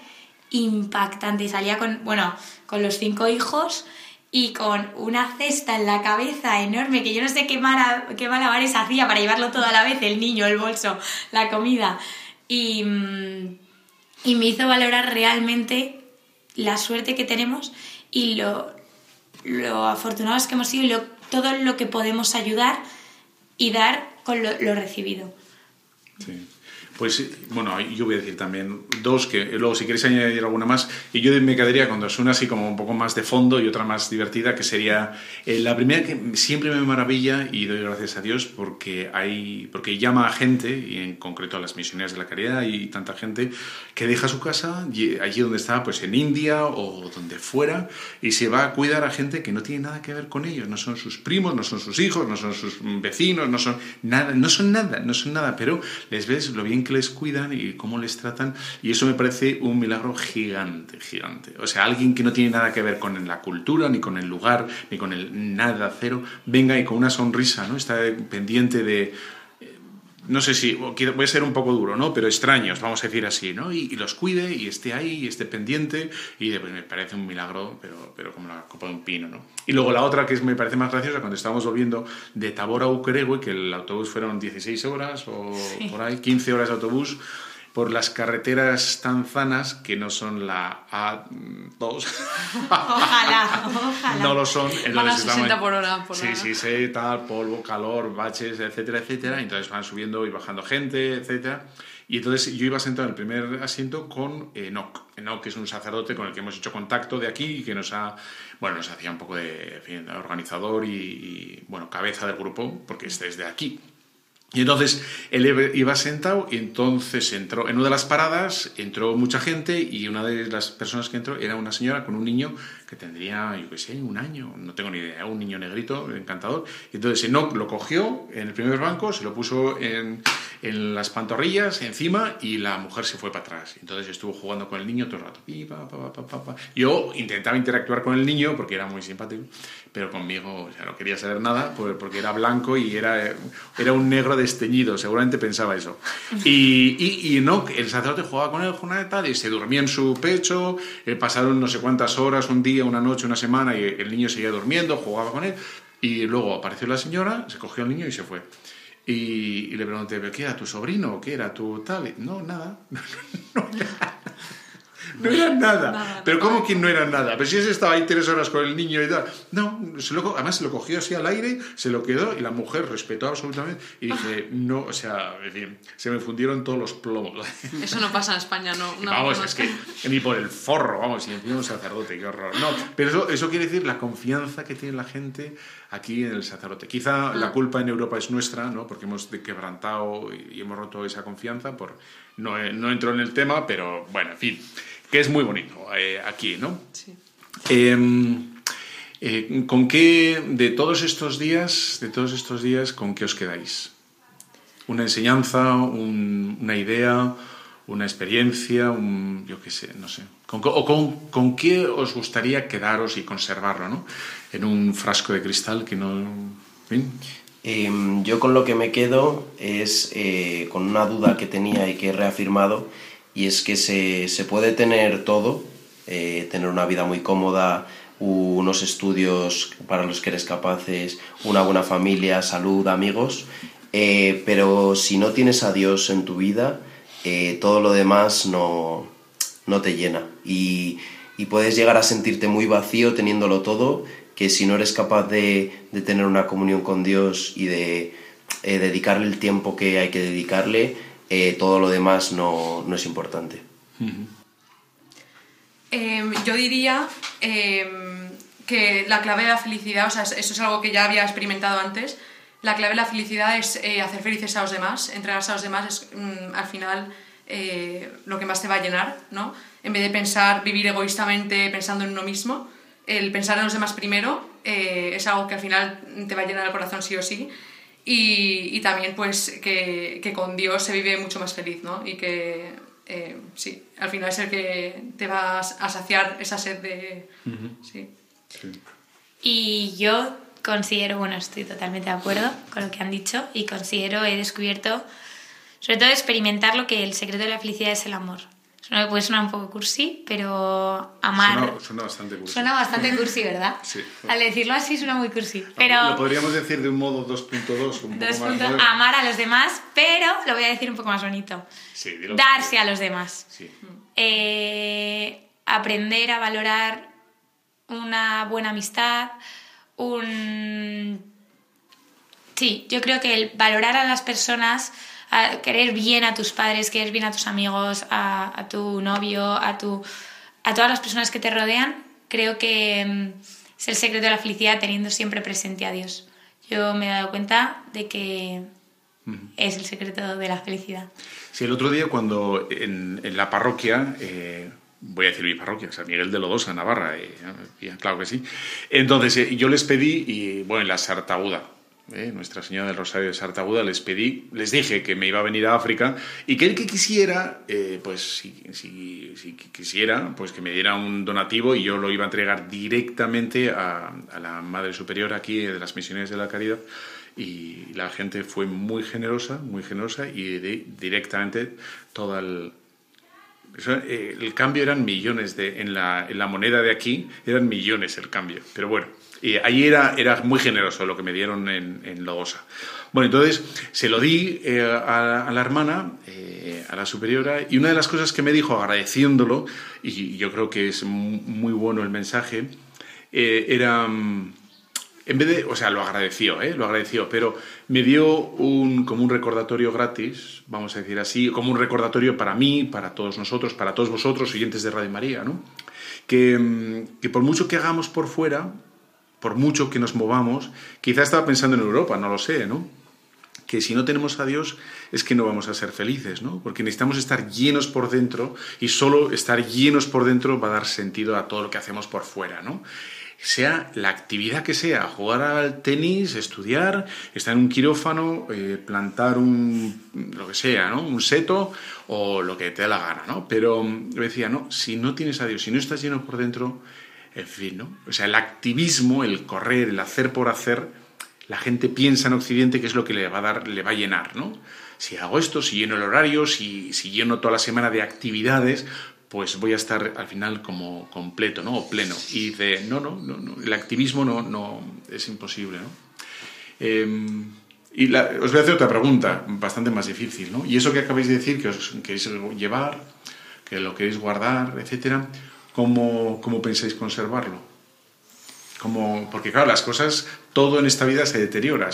impactante. Y salía con, bueno, con los cinco hijos y con una cesta en la cabeza enorme, que yo no sé qué, mara, qué malabares hacía para llevarlo todo a la vez, el niño, el bolso, la comida. Y, mm, y me hizo valorar realmente la suerte que tenemos y lo, lo afortunados que hemos sido y lo, todo lo que podemos ayudar y dar con lo, recibido. Pues bueno, yo voy a decir también dos, que luego si queréis añadir alguna más, y yo me quedaría con dos, una así como un poco más de fondo y otra más divertida, que sería eh, la primera que siempre me maravilla y doy gracias a Dios porque, hay, porque llama a gente, y en concreto a las misioneras de la caridad y tanta gente, que deja su casa allí donde está, pues en India o donde fuera, y se va a cuidar a gente que no tiene nada que ver con ellos, no son sus primos, no son sus hijos, no son sus vecinos, no son nada, no son nada, no son nada, pero les ves lo bien que les cuidan y cómo les tratan. Y eso me parece un milagro gigante, gigante. O sea, alguien que no tiene nada que ver con la cultura, ni con el lugar, ni con el nada cero, venga y con una sonrisa, ¿no? Está pendiente de no sé si, voy a ser un poco duro, ¿no? Pero extraños, vamos a decir así, ¿no? Y, los cuide y esté ahí y esté pendiente y me parece un milagro, pero, pero como la copa de un pino, ¿no? Y luego la otra que me parece más graciosa, cuando estábamos volviendo de Tabor a Ukerewe, que el autobús fueron 16 horas o por ahí, 15 horas de autobús, por las carreteras tanzanas que no son la A2. Ojalá, ojalá. no lo son. Van a entonces 60 estaban- por hora, por sí, hora. sí, sí, tal, polvo, calor, baches, etcétera, etcétera. Entonces van subiendo y bajando gente, etcétera. Y entonces yo iba sentado en el primer asiento con Enoch. Enoch es un sacerdote con el que hemos hecho contacto de aquí y que nos ha, bueno, nos hacía un poco de en fin, organizador y, y, bueno, cabeza del grupo, porque este es de aquí. Y entonces él iba sentado y entonces entró, en una de las paradas entró mucha gente y una de las personas que entró era una señora con un niño que tendría, yo qué sé, un año, no tengo ni idea, un niño negrito, encantador. Y entonces Enoch lo cogió en el primer banco, se lo puso en, en las pantorrillas, encima, y la mujer se fue para atrás. Entonces estuvo jugando con el niño todo el rato. Pi, pa, pa, pa. Yo intentaba interactuar con el niño porque era muy simpático, pero conmigo o sea, no quería saber nada por- porque era blanco y era, era un negro desteñido, seguramente pensaba eso. Y, y, y no, el sacerdote jugaba con él, y tal, y se dormía en su pecho, eh, pasaron no sé cuántas horas, un día, una noche, una semana, y el niño seguía durmiendo, jugaba con él, y luego apareció la señora, se cogió al niño y se fue. Y, y le pregunté, ¿pero qué era tu sobrino? ¿Qué era tu tal? Y, no, nada. [laughs] No era nada. Nada, Pero nada. ¿cómo que no era nada? Pero si ese estaba ahí tres horas con el niño y tal. No, se lo además se lo cogió así al aire, se lo quedó y la mujer respetó absolutamente. Y dije, no, o sea, en fin, se me fundieron todos los plomos. [laughs] Eso no pasa en España, no. Una vamos, persona- es que ni por el forro, vamos, y encima un sacerdote, qué horror. No, pero eso, eso quiere decir la confianza que tiene la gente aquí en el sacerdote. Quizá la culpa en Europa es nuestra, ¿no? Porque hemos quebrantado y hemos roto esa confianza. Por, no, eh, no entro en el tema, pero bueno, en fin, que es muy bonito eh, aquí, ¿no? Sí. Eh, eh, ¿Con qué, de todos estos días, de todos estos días, con qué os quedáis? ¿Una enseñanza, un- una idea, una experiencia, un, yo qué sé, no sé? ¿Con, qué- ¿O con, con qué os gustaría quedaros y conservarlo, ¿no? En un frasco de cristal que no... Em, yo con lo que me quedo es eh, con una duda que tenía y que he reafirmado, y es que se, se puede tener todo, eh, tener una vida muy cómoda, unos estudios para los que eres capaces, una buena familia, salud, amigos, eh, pero si no tienes a Dios en tu vida, eh, todo lo demás no, no te llena. Y, y puedes llegar a sentirte muy vacío teniéndolo todo, que si no eres capaz de, de tener una comunión con Dios y de dedicarle el tiempo que hay que dedicarle, eh, todo lo demás no, no es importante. Em, yo diría em, que la clave de la felicidad, o sea, eso es algo que ya había experimentado antes, la clave de la felicidad es eh, hacer felices a los demás, entregarse a los demás es mm, al final eh, lo que más te va a llenar, ¿no? En vez de pensar, vivir egoístamente pensando en uno mismo, el pensar en los demás primero eh, es algo que al final te va a llenar el corazón sí o sí. Y, y también pues que, que con Dios se vive mucho más feliz, ¿no? Y que eh, sí, al final es el que te va a saciar esa sed de... sí. Y yo considero, bueno, estoy totalmente de acuerdo con lo que han dicho y considero, he descubierto, sobre todo experimentar lo que el secreto de la felicidad es el amor. Suena, puede sonar un poco cursi, pero amar... Suena, suena bastante cursi. Suena bastante [laughs] cursi, ¿verdad? Sí. Al decirlo así suena muy cursi. Pero Lo podríamos decir de un modo 2.2, un poco dos más puntos, moderno. amar a los demás, pero lo voy a decir un poco más bonito. Sí, dilo. Darse a los demás. Sí. Eh, aprender a valorar una buena amistad, un... Sí, yo creo que el valorar a las personas, a querer bien a tus padres, querer bien a tus amigos, a, a tu novio, a, tu, a todas las personas que te rodean, creo que mm, es el secreto de la felicidad teniendo siempre presente a Dios. Yo me he dado cuenta de que es el secreto de la felicidad. Sí, el otro día cuando en, en la parroquia, eh, voy a decir mi parroquia, San Miguel de Lodosa, Navarra, eh, claro que sí. Entonces eh, yo les pedí, y bueno, en la Sartaguda, eh, Nuestra Señora del Rosario de Sartaguda, les pedí, les dije que me iba a venir a África y que el que quisiera, eh, pues si, si, si quisiera, pues que me diera un donativo y yo lo iba a entregar directamente a, la Madre Superior aquí de las Misiones de la Caridad y la gente fue muy generosa, muy generosa y directamente todo eh, el cambio eran millones de, en la moneda de aquí, eran millones el cambio. Pero bueno, Y ahí era, era muy generoso lo que me dieron en, en Logosa. Bueno, entonces se lo di eh, a, la hermana, eh, a la superiora, y una de las cosas que me dijo agradeciéndolo, y yo creo que es muy bueno el mensaje, eh, era, mm, en vez de, o sea, lo agradeció, lo agradeció, pero me dio un, como un recordatorio gratis, vamos a decir así, como un recordatorio para mí, para todos nosotros, para todos vosotros, oyentes de Radio María, ¿no? que, mm, que por mucho que hagamos por fuera, por mucho que nos movamos, quizá estaba pensando en Europa, no lo sé, ¿no? que si no tenemos a Dios es que no vamos a ser felices, ¿no? Porque necesitamos estar llenos por dentro y solo estar llenos por dentro va a dar sentido a todo lo que hacemos por fuera, ¿no? Sea la actividad que sea, jugar al tenis, estudiar, estar en un quirófano, eh, plantar un, lo que sea, ¿no? Un seto o lo que te dé la gana, ¿no? Pero me decía, no, si no tienes a Dios, si no estás lleno por dentro, en fin, ¿no? O sea, el activismo, el correr, el hacer por hacer, la gente piensa en Occidente que es lo que le va a dar, le va a llenar, ¿no? Si hago esto, si lleno el horario, si, si lleno toda la semana de actividades, pues voy a estar al final como completo, ¿no? O pleno. Y dice, no, no, no, el activismo no, no es imposible, ¿no? Em, y os voy a hacer otra pregunta, bastante más difícil, ¿no? Y eso que acabáis de decir, que os queréis llevar, que lo queréis guardar, etcétera, ¿cómo, cómo pensáis conservarlo? Como, porque claro, las cosas, todo en esta vida se deteriora.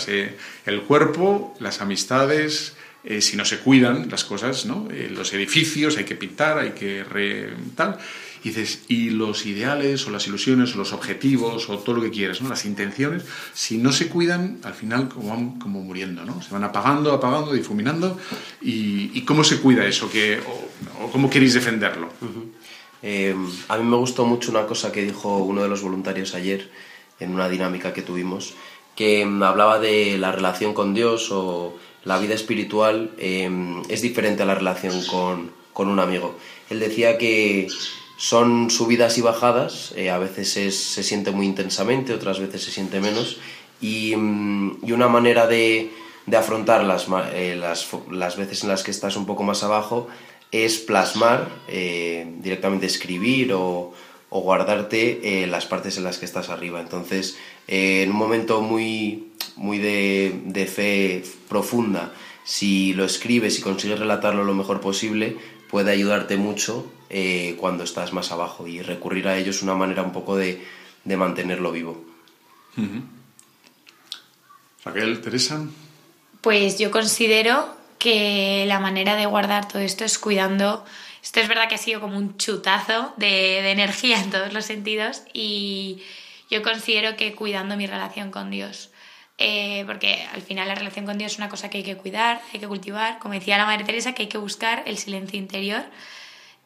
el cuerpo, las amistades, eh, si no se cuidan las cosas, ¿no? Eh, los edificios hay que pintar, hay que re, tal. Y dices, y los ideales o las ilusiones o los objetivos o todo lo que quieras, ¿no? las intenciones, si no se cuidan, al final como van como muriendo, ¿no? se van apagando, apagando, difuminando. ¿Y, cómo se cuida eso? Que, o, cómo queréis defenderlo? Eh, a mí me gustó mucho una cosa que dijo uno de los voluntarios ayer en una dinámica que tuvimos, que mm, hablaba de la relación con Dios o la vida espiritual em, es diferente a la relación con, con, un amigo. Él decía que son subidas y bajadas, eh, a veces se siente muy intensamente, otras veces se siente menos, y, mm, y una manera de, de afrontar las, eh, las, las veces en las que estás un poco más abajo es plasmar, eh, directamente escribir o, guardarte eh, las partes en las que estás arriba. Entonces, eh, en un momento muy, muy de, fe profunda, si lo escribes y consigues relatarlo lo mejor posible, puede ayudarte mucho cuando estás más abajo y recurrir a ello es una manera un poco de, mantenerlo vivo. Raquel, Teresa. Pues yo considero que la manera de guardar todo esto es cuidando. Esto es verdad que ha sido como un chutazo de, energía en todos los sentidos y yo considero que cuidando mi relación con Dios. Eh, porque al final la relación con Dios es una cosa que hay que cuidar, hay que cultivar. Como decía la Madre Teresa, que hay que buscar el silencio interior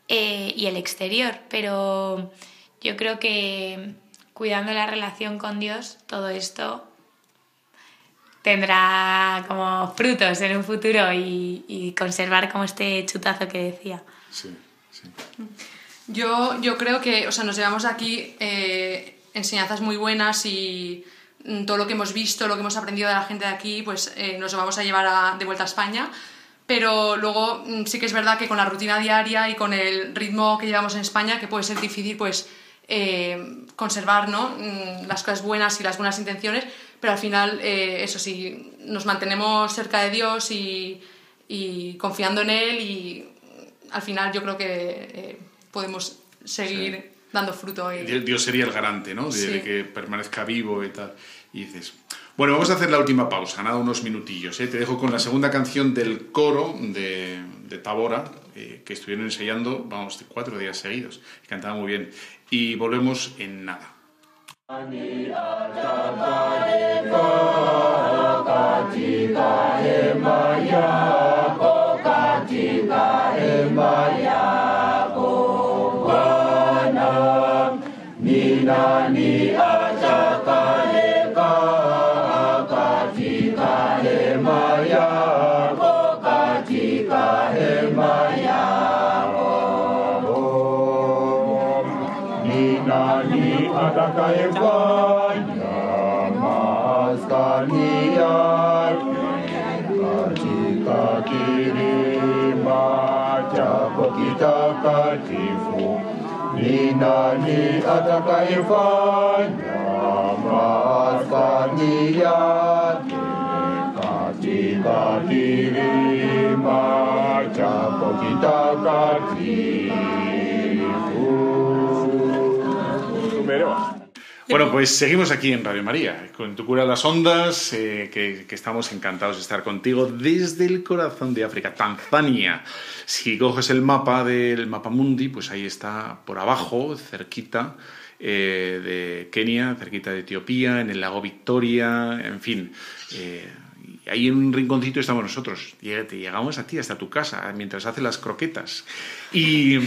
eh, y el exterior. Pero yo creo que cuidando la relación con Dios, todo esto tendrá como frutos en un futuro y, conservar como este chutazo que decía. Sí, sí. Yo, yo creo que, o sea, nos llevamos aquí eh, enseñanzas muy buenas y mm, todo lo que hemos visto, lo que hemos aprendido de la gente de aquí, pues eh, nos lo vamos a llevar de vuelta a España. Pero luego mm, sí que es verdad que con la rutina diaria y con el ritmo que llevamos en España, que puede ser difícil, pues eh, conservar ¿no? Mm, las cosas buenas y las buenas intenciones, pero al final, eh, eso sí, nos mantenemos cerca de Dios y, confiando en Él y al final yo creo que eh, podemos seguir dando fruto. Dios sería el garante, ¿no? De, que permanezca vivo y tal. Y dices, bueno, vamos a hacer la última pausa, nada, unos minutillos. ¿eh? Te dejo con la segunda canción del coro de, de Tabora, que estuvieron ensayando, vamos, cuatro días seguidos. Cantaba muy bien. Y volvemos en nada. 南无阿渣达耶佛，大地大黑玛雅库，大地大黑玛雅库，班纳尼那。kilima chako Nina ni nani atakayefanya maskani yake katika kilima chako kitakatifu? Tumeelewa? Bueno, pues seguimos aquí en Radio María, con tu cura las ondas, eh, que, que, estamos encantados de estar contigo desde el corazón de África, Tanzania. Si coges el mapa del mapa mundi, pues ahí está por abajo, cerquita eh, de Kenia, cerquita de Etiopía, en el lago Victoria, en fin. Eh, ahí en un rinconcito estamos nosotros. Te llegamos a ti, hasta tu casa, mientras haces las croquetas. Y,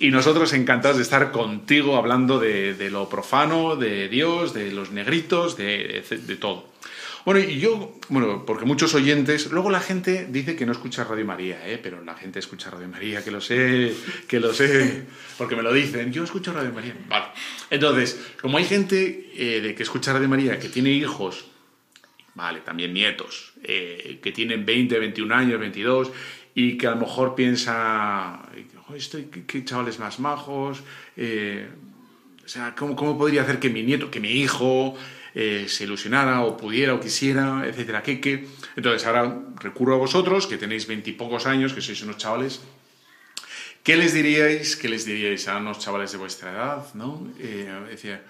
nosotros encantados de estar contigo hablando de, lo profano, de Dios, de los negritos, de, todo. Bueno, y yo, bueno, porque muchos oyentes, luego la gente dice que no escucha Radio María, ¿eh? pero la gente escucha Radio María, que lo sé, que lo sé, porque me lo dicen, yo escucho Radio María. Vale. Entonces, como hay gente eh, de que escucha Radio María que tiene hijos vale, también nietos, eh, que tienen 20, 21 años, 22, y que a lo mejor piensa, estoy, qué, chavales más majos, eh, o sea, ¿cómo, ¿cómo, podría hacer que mi nieto, que mi hijo eh, se ilusionara o pudiera o quisiera, etcétera? ¿Qué, qué? Entonces ahora recurro a vosotros, que tenéis veintipocos años, que sois unos chavales, ¿qué les diríais, qué les diríais a unos chavales de vuestra edad, no? decía,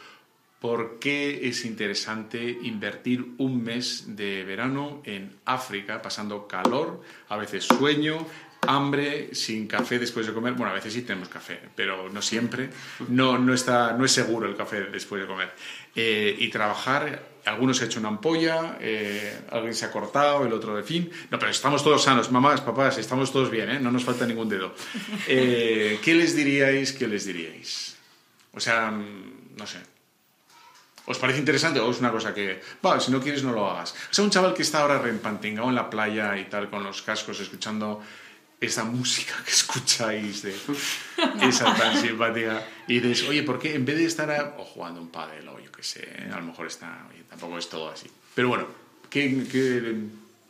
¿Por qué es interesante invertir un mes de verano en África, pasando calor, a veces sueño, hambre, sin café después de comer? Bueno, a veces sí tenemos café, pero no siempre. No, no, está, no es seguro el café después de comer. Eh, y trabajar, algunos se ha hecho una ampolla, eh, alguien se ha cortado, el otro de fin. No, pero estamos todos sanos, mamás, papás, estamos todos bien, ¿eh? no nos falta ningún dedo. ¿Qué les diríais? ¿Qué les diríais? O sea, mm, no sé, ¿Os parece interesante o es una cosa que, vale, si no quieres no lo hagas? O sea, un chaval que está ahora reempantingado en la playa y tal, con los cascos, escuchando esa música que escucháis de [laughs] esa tan simpática y dices, oye, ¿por qué en vez de estar o jugando un pádel o yo qué sé, a lo mejor está, oye, tampoco es todo así. Pero bueno, ¿qué...? qué...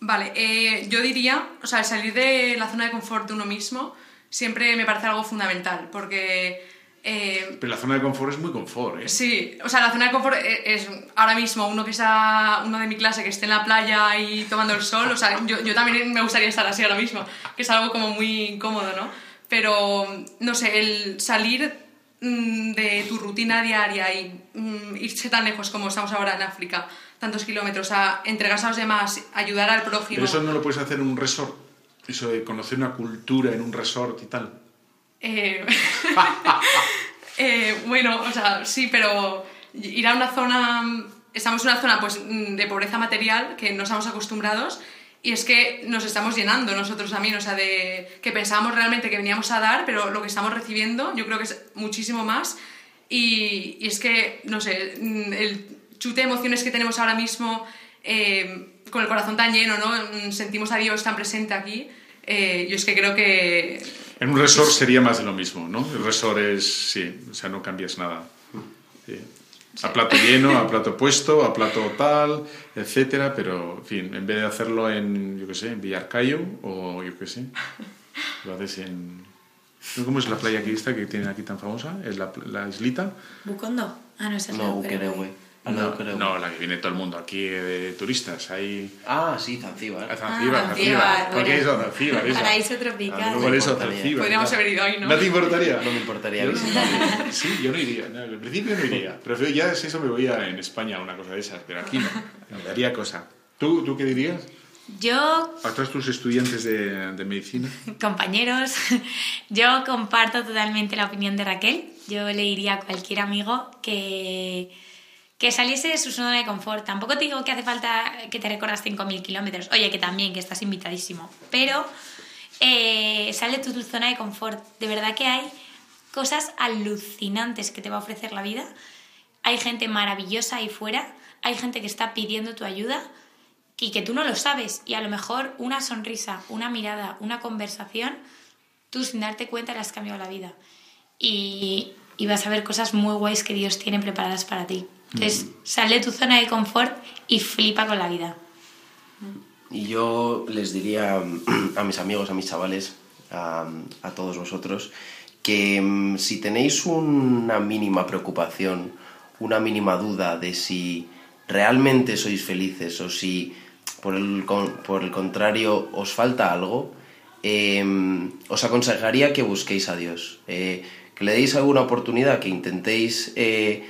Vale, eh, yo diría, o sea, salir de la zona de confort de uno mismo siempre me parece algo fundamental, porque eh, Pero la zona de confort es muy confort, ¿eh? Sí, o sea, la zona de confort e-, es, ahora mismo uno que está, uno de mi clase que esté en la playa y tomando el sol, o sea, yo, yo también me gustaría estar así ahora mismo, que es algo como muy incómodo, ¿no? Pero, no sé, el salir mm, de tu rutina diaria y mm, irse tan lejos como estamos ahora en África, tantos kilómetros, a entregarse a los demás, ayudar al prójimo... Pero eso no lo puedes hacer en un resort, eso de conocer una cultura en un resort y tal. Eh, [laughs] eh, bueno, o sea, sí, pero ir a una zona, estamos en una zona pues, de pobreza material que no estamos acostumbrados y es que nos estamos llenando nosotros también, o sea, de que pensábamos realmente que veníamos a dar, pero lo que estamos recibiendo yo creo que es muchísimo más y, es que, no sé, el chute de emociones que tenemos ahora mismo, eh, con el corazón tan lleno, ¿no? Sentimos a Dios tan presente aquí, yo es que creo que en un resort sería más de lo mismo, ¿no? El resort es, sí, o sea, no cambias nada. A plato lleno, a [laughs] plato puesto, a plato tal, etcétera, pero, en fin, en vez de hacerlo en, yo qué sé, en Villarcayo o yo qué sé, lo haces en... ¿Cómo es la playa aquí esta que tienen aquí tan famosa? ¿Es la, la islita? ¿Bucondo? Ah, no, esa es no, la no, no, la que viene todo el mundo aquí de turistas. Hay... Ah, sí, Zanzíbar. Ah, Zanzíbar, ah, Zanzíbar. ¿Por qué es Zanzíbar? Paraíso tropical. Por eso Zanzíbar. Podríamos haber ido ahí, ¿no? ¿No te importaría? No me importaría yo Sí, yo no iría. No, al principio no iría. Pero ya si eso me voy a en España una cosa de esas. Pero aquí no. Me daría cosa. ¿Tú, ¿Tú qué dirías? Yo... ¿A todos tus estudiantes de, de medicina? [laughs] Compañeros, [laughs] yo comparto totalmente la opinión de Raquel. Yo le diría a cualquier amigo que que saliese de su zona de confort. Tampoco te digo que hace falta que te recorras 5.000 kilómetros. Oye, que también, que estás invitadísimo. Pero eh, sale de tu zona de confort. De verdad que hay cosas alucinantes que te va a ofrecer la vida. Hay gente maravillosa ahí fuera. Hay gente que está pidiendo tu ayuda y que tú no lo sabes. Y a lo mejor una sonrisa, una mirada, una conversación, tú sin darte cuenta le has cambiado la vida. Y, y vas a ver cosas muy guays que Dios tiene preparadas para ti. Entonces, sale de tu zona de confort y flipa con la vida. Y yo les diría [clears throat] a mis amigos, a mis chavales, a, todos vosotros, que mm, si tenéis una mínima preocupación, una mínima duda de si realmente sois felices o si por el, por el contrario os falta algo, em, os aconsejaría que busquéis a Dios, eh, que le deis alguna oportunidad, que intentéis eh,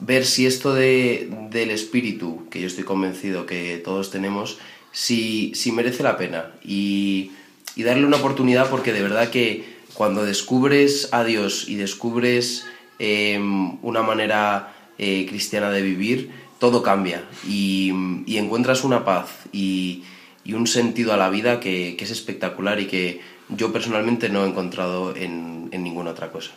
ver si esto de, del espíritu, que yo estoy convencido que todos tenemos, si, si merece la pena y, y darle una oportunidad porque de verdad que cuando descubres a Dios y descubres em, una manera eh, cristiana de vivir, todo cambia y, encuentras una paz y, un sentido a la vida que, es espectacular y que yo personalmente no he encontrado en, en ninguna otra cosa.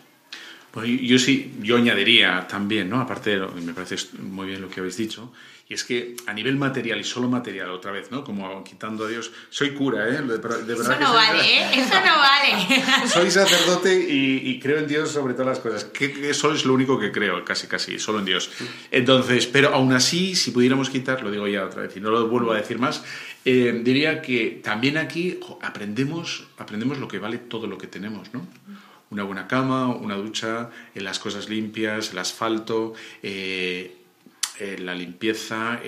Bueno, yo sí, yo añadiría también, ¿no? Aparte, de lo, me parece muy bien lo que habéis dicho, y es que a nivel material y solo material, otra vez, ¿no? Como quitando a Dios, soy cura, ¿eh? De, verdad eso no vale, ¿eh? Eso no vale. [laughs] soy sacerdote y, creo en Dios sobre todas las cosas. Que eso es lo único que creo, casi, casi, solo en Dios. Entonces, pero aún así, si pudiéramos quitar, lo digo ya otra vez y no lo vuelvo a decir más, eh, diría que también aquí aprendemos, aprendemos lo que vale todo lo que tenemos, ¿no? Una buena cama, una ducha, en las cosas limpias, el asfalto, eh, eh, la limpieza,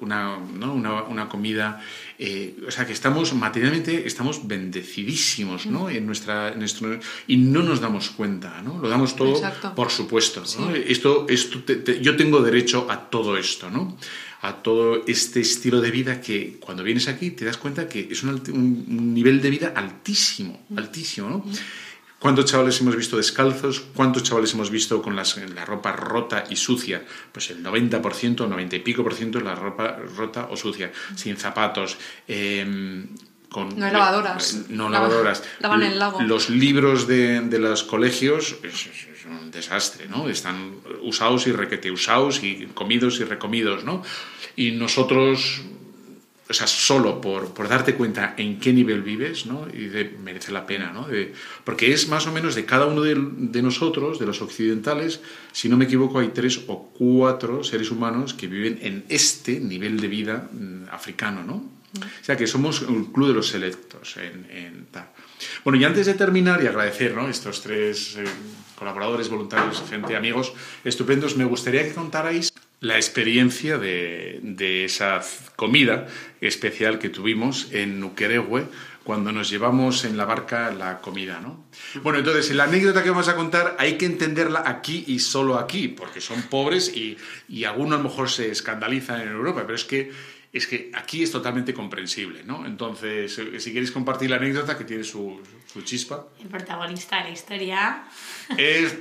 una, una, comida. Eh, o sea, que estamos materialmente, estamos bendecidísimos ¿no? en nuestra, nuestro, y no nos damos cuenta, ¿no? Lo damos todo, por supuesto. Esto, esto yo tengo derecho a todo esto, ¿no? a todo este estilo de vida que cuando vienes aquí te das cuenta que es un, un nivel de vida altísimo, altísimo, ¿no? ¿Cuántos chavales hemos visto descalzos? ¿Cuántos chavales hemos visto con la ropa rota y sucia? Pues el 90%, 90 y pico por ciento es la ropa rota o sucia, sin zapatos. Em, con, no hay lavadoras. no lavadoras. Lavan el lago. Los libros de, de los colegios es, un desastre, ¿no? Están usados y requete usados y comidos y recomidos, ¿no? Y nosotros o sea, solo por, por, darte cuenta en qué nivel vives, ¿no? Y de, merece la pena, ¿no? porque es más o menos de cada uno de, de, nosotros, de los occidentales, si no me equivoco, hay tres o cuatro seres humanos que viven en este nivel de vida mm, africano, ¿no? O sea, que somos un club de los selectos en, en Bueno, y antes de terminar y agradecer, ¿no? Estos tres eh, colaboradores, voluntarios, gente, amigos estupendos, me gustaría que contarais la experiencia de, de, esa comida especial que tuvimos en Ukerewe cuando nos llevamos en la barca la comida, ¿no? Bueno, entonces, la anécdota que vamos a contar hay que entenderla aquí y solo aquí, porque son pobres y, y algunos a lo mejor se escandalizan en Europa, pero es que es que aquí es totalmente comprensible, ¿no? Entonces, si queréis compartir la anécdota que tiene su, su chispa. El protagonista de la historia es...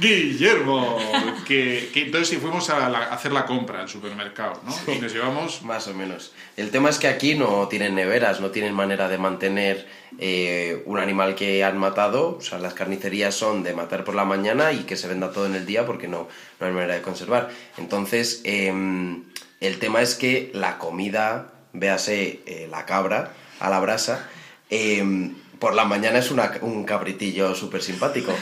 Guillermo. Que, que, entonces si fuimos a, hacer la compra al supermercado, ¿no? Y nos llevamos... Más o menos. El tema es que aquí no tienen neveras, no tienen manera de mantener eh, un animal que han matado. O sea, las carnicerías son de matar por la mañana y que se venda todo en el día porque no, no hay manera de conservar. Entonces, em, el tema es que la comida, véase eh, la cabra a la brasa, em, por la mañana es un cabritillo súper simpático.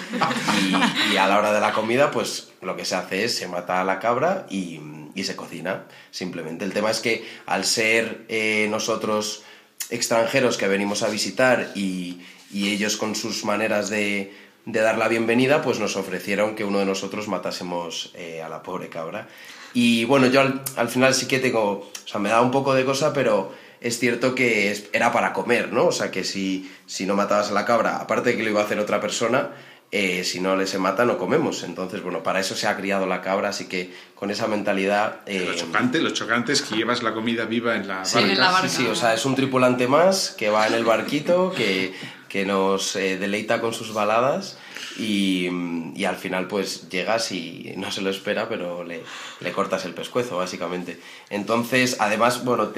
Y, a la hora de la comida, pues lo que se hace es se mata a la cabra y, se cocina. Simplemente. El tema es que al ser eh, nosotros extranjeros que venimos a visitar y, ellos con sus maneras de, dar la bienvenida, pues nos ofrecieron que uno de nosotros matásemos eh, a la pobre cabra. Y bueno, yo al, al final sí que tengo, o sea, me da un poco de cosa, pero es cierto que era para comer, ¿no? O sea, que si, si no matabas a la cabra, aparte de que lo iba a hacer otra persona, eh, si no le se mata, no comemos. Entonces, bueno, para eso se ha criado la cabra, así que con esa mentalidad... Eh, lo, chocante, lo chocante es que llevas la comida viva en la sí, barca. Sí, sí, o sea, es un tripulante más que va en el barquito, que, que nos eh, deleita con sus baladas y, al final pues llegas y no se lo espera, pero le, le cortas el pescuezo, básicamente. Entonces, además, bueno,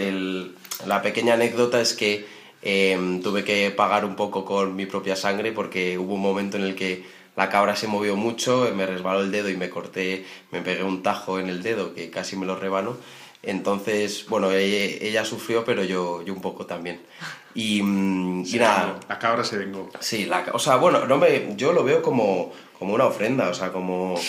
la pequeña anécdota es que em, tuve que pagar un poco con mi propia sangre porque hubo un momento en el que la cabra se movió mucho, me resbaló el dedo y me corté, me pegué un tajo en el dedo que casi me lo rebano. Entonces, bueno, ella, sufrió, pero yo, yo un poco también. Y, [laughs] mm, nada. La cabra se vengó. Sí, la, o sea, bueno, no me, yo lo veo como, como una ofrenda, o sea, como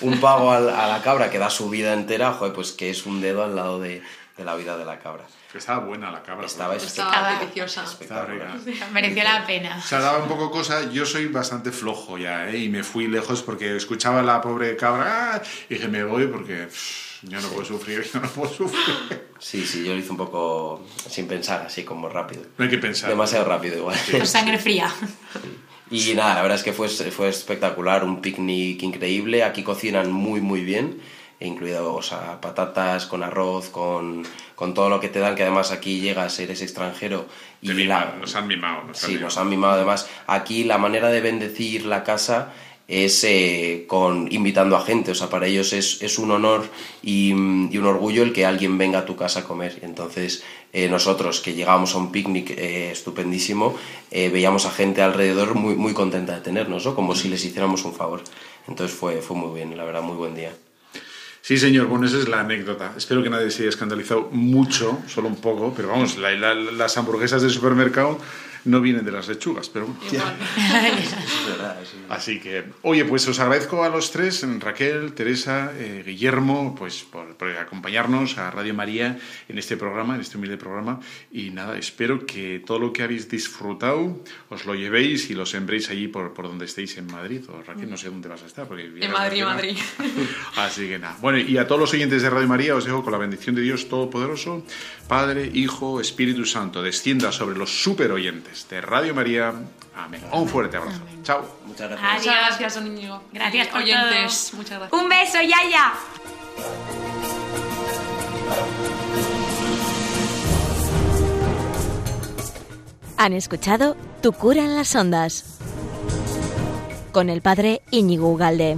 un pago a, la cabra que da su vida entera, joder, pues que es un dedo al lado de, de la vida de la cabra. Estaba buena la cabra. Estaba. Estaba Estaba- deliciosa. Estaba rica. [laughs] Mereció la pena. O sea, daba un poco cosa. Yo soy bastante flojo ya, ¿eh? Y me fui lejos porque escuchaba a la pobre cabra ¡ah! y dije, me voy porque pff, yo no puedo sufrir, yo no puedo sufrir. Sí, sí, yo lo hice un poco sin pensar, así como rápido. No hay que pensar. Demasiado rápido igual. Con sangre fría. Y nada, la verdad es que fue, fue espectacular, un picnic increíble. Aquí cocinan muy, muy bien, incluido o sea, patatas con arroz, con, con todo lo que te dan, que además aquí llegas, eres extranjero. Te Y miman, la, nos han mimado. Nos han sí, mimado. nos han mimado. Además, aquí la manera de bendecir la casa es eh, con invitando a gente. O sea, para ellos es, es un honor y, mm, un orgullo el que alguien venga a tu casa a comer. Entonces, eh, nosotros que llegábamos a un picnic eh, estupendísimo, veíamos a gente alrededor muy, muy contenta de tenernos, ¿no? Como si les hiciéramos un favor. Entonces fue, fue muy bien, la verdad, muy buen día. Sí, señor, bueno, esa es la anécdota. Espero que nadie se haya escandalizado mucho, solo un poco, pero vamos, la- la- las hamburguesas del supermercado no vienen de las lechugas, pero bueno. Igual. [laughs] Es verdad, sí. Así que, oye, pues os agradezco a los tres, Raquel, Teresa, eh, Guillermo, pues por, por acompañarnos a Radio María en este programa, en este humilde programa. Y nada, espero que todo lo que habéis disfrutado os lo llevéis y lo sembréis allí por, por donde estéis en Madrid. O Raquel, no sé dónde vas a estar. Porque En Madrid, Madrid. [laughs] Así que nada. Bueno, y a todos los oyentes de Radio María os dejo con la bendición de Dios Todopoderoso, Padre, Hijo, Espíritu Santo, descienda sobre los super oyentes de Radio María. Amén. Un fuerte abrazo. Chao. Muchas gracias. Adiós. Muchas gracias, Íñigo. Gracias Y por oyentes. todo. Muchas gracias. Un beso, Yaya. Han escuchado Tu cura en las ondas con el padre Íñigo Ugalde.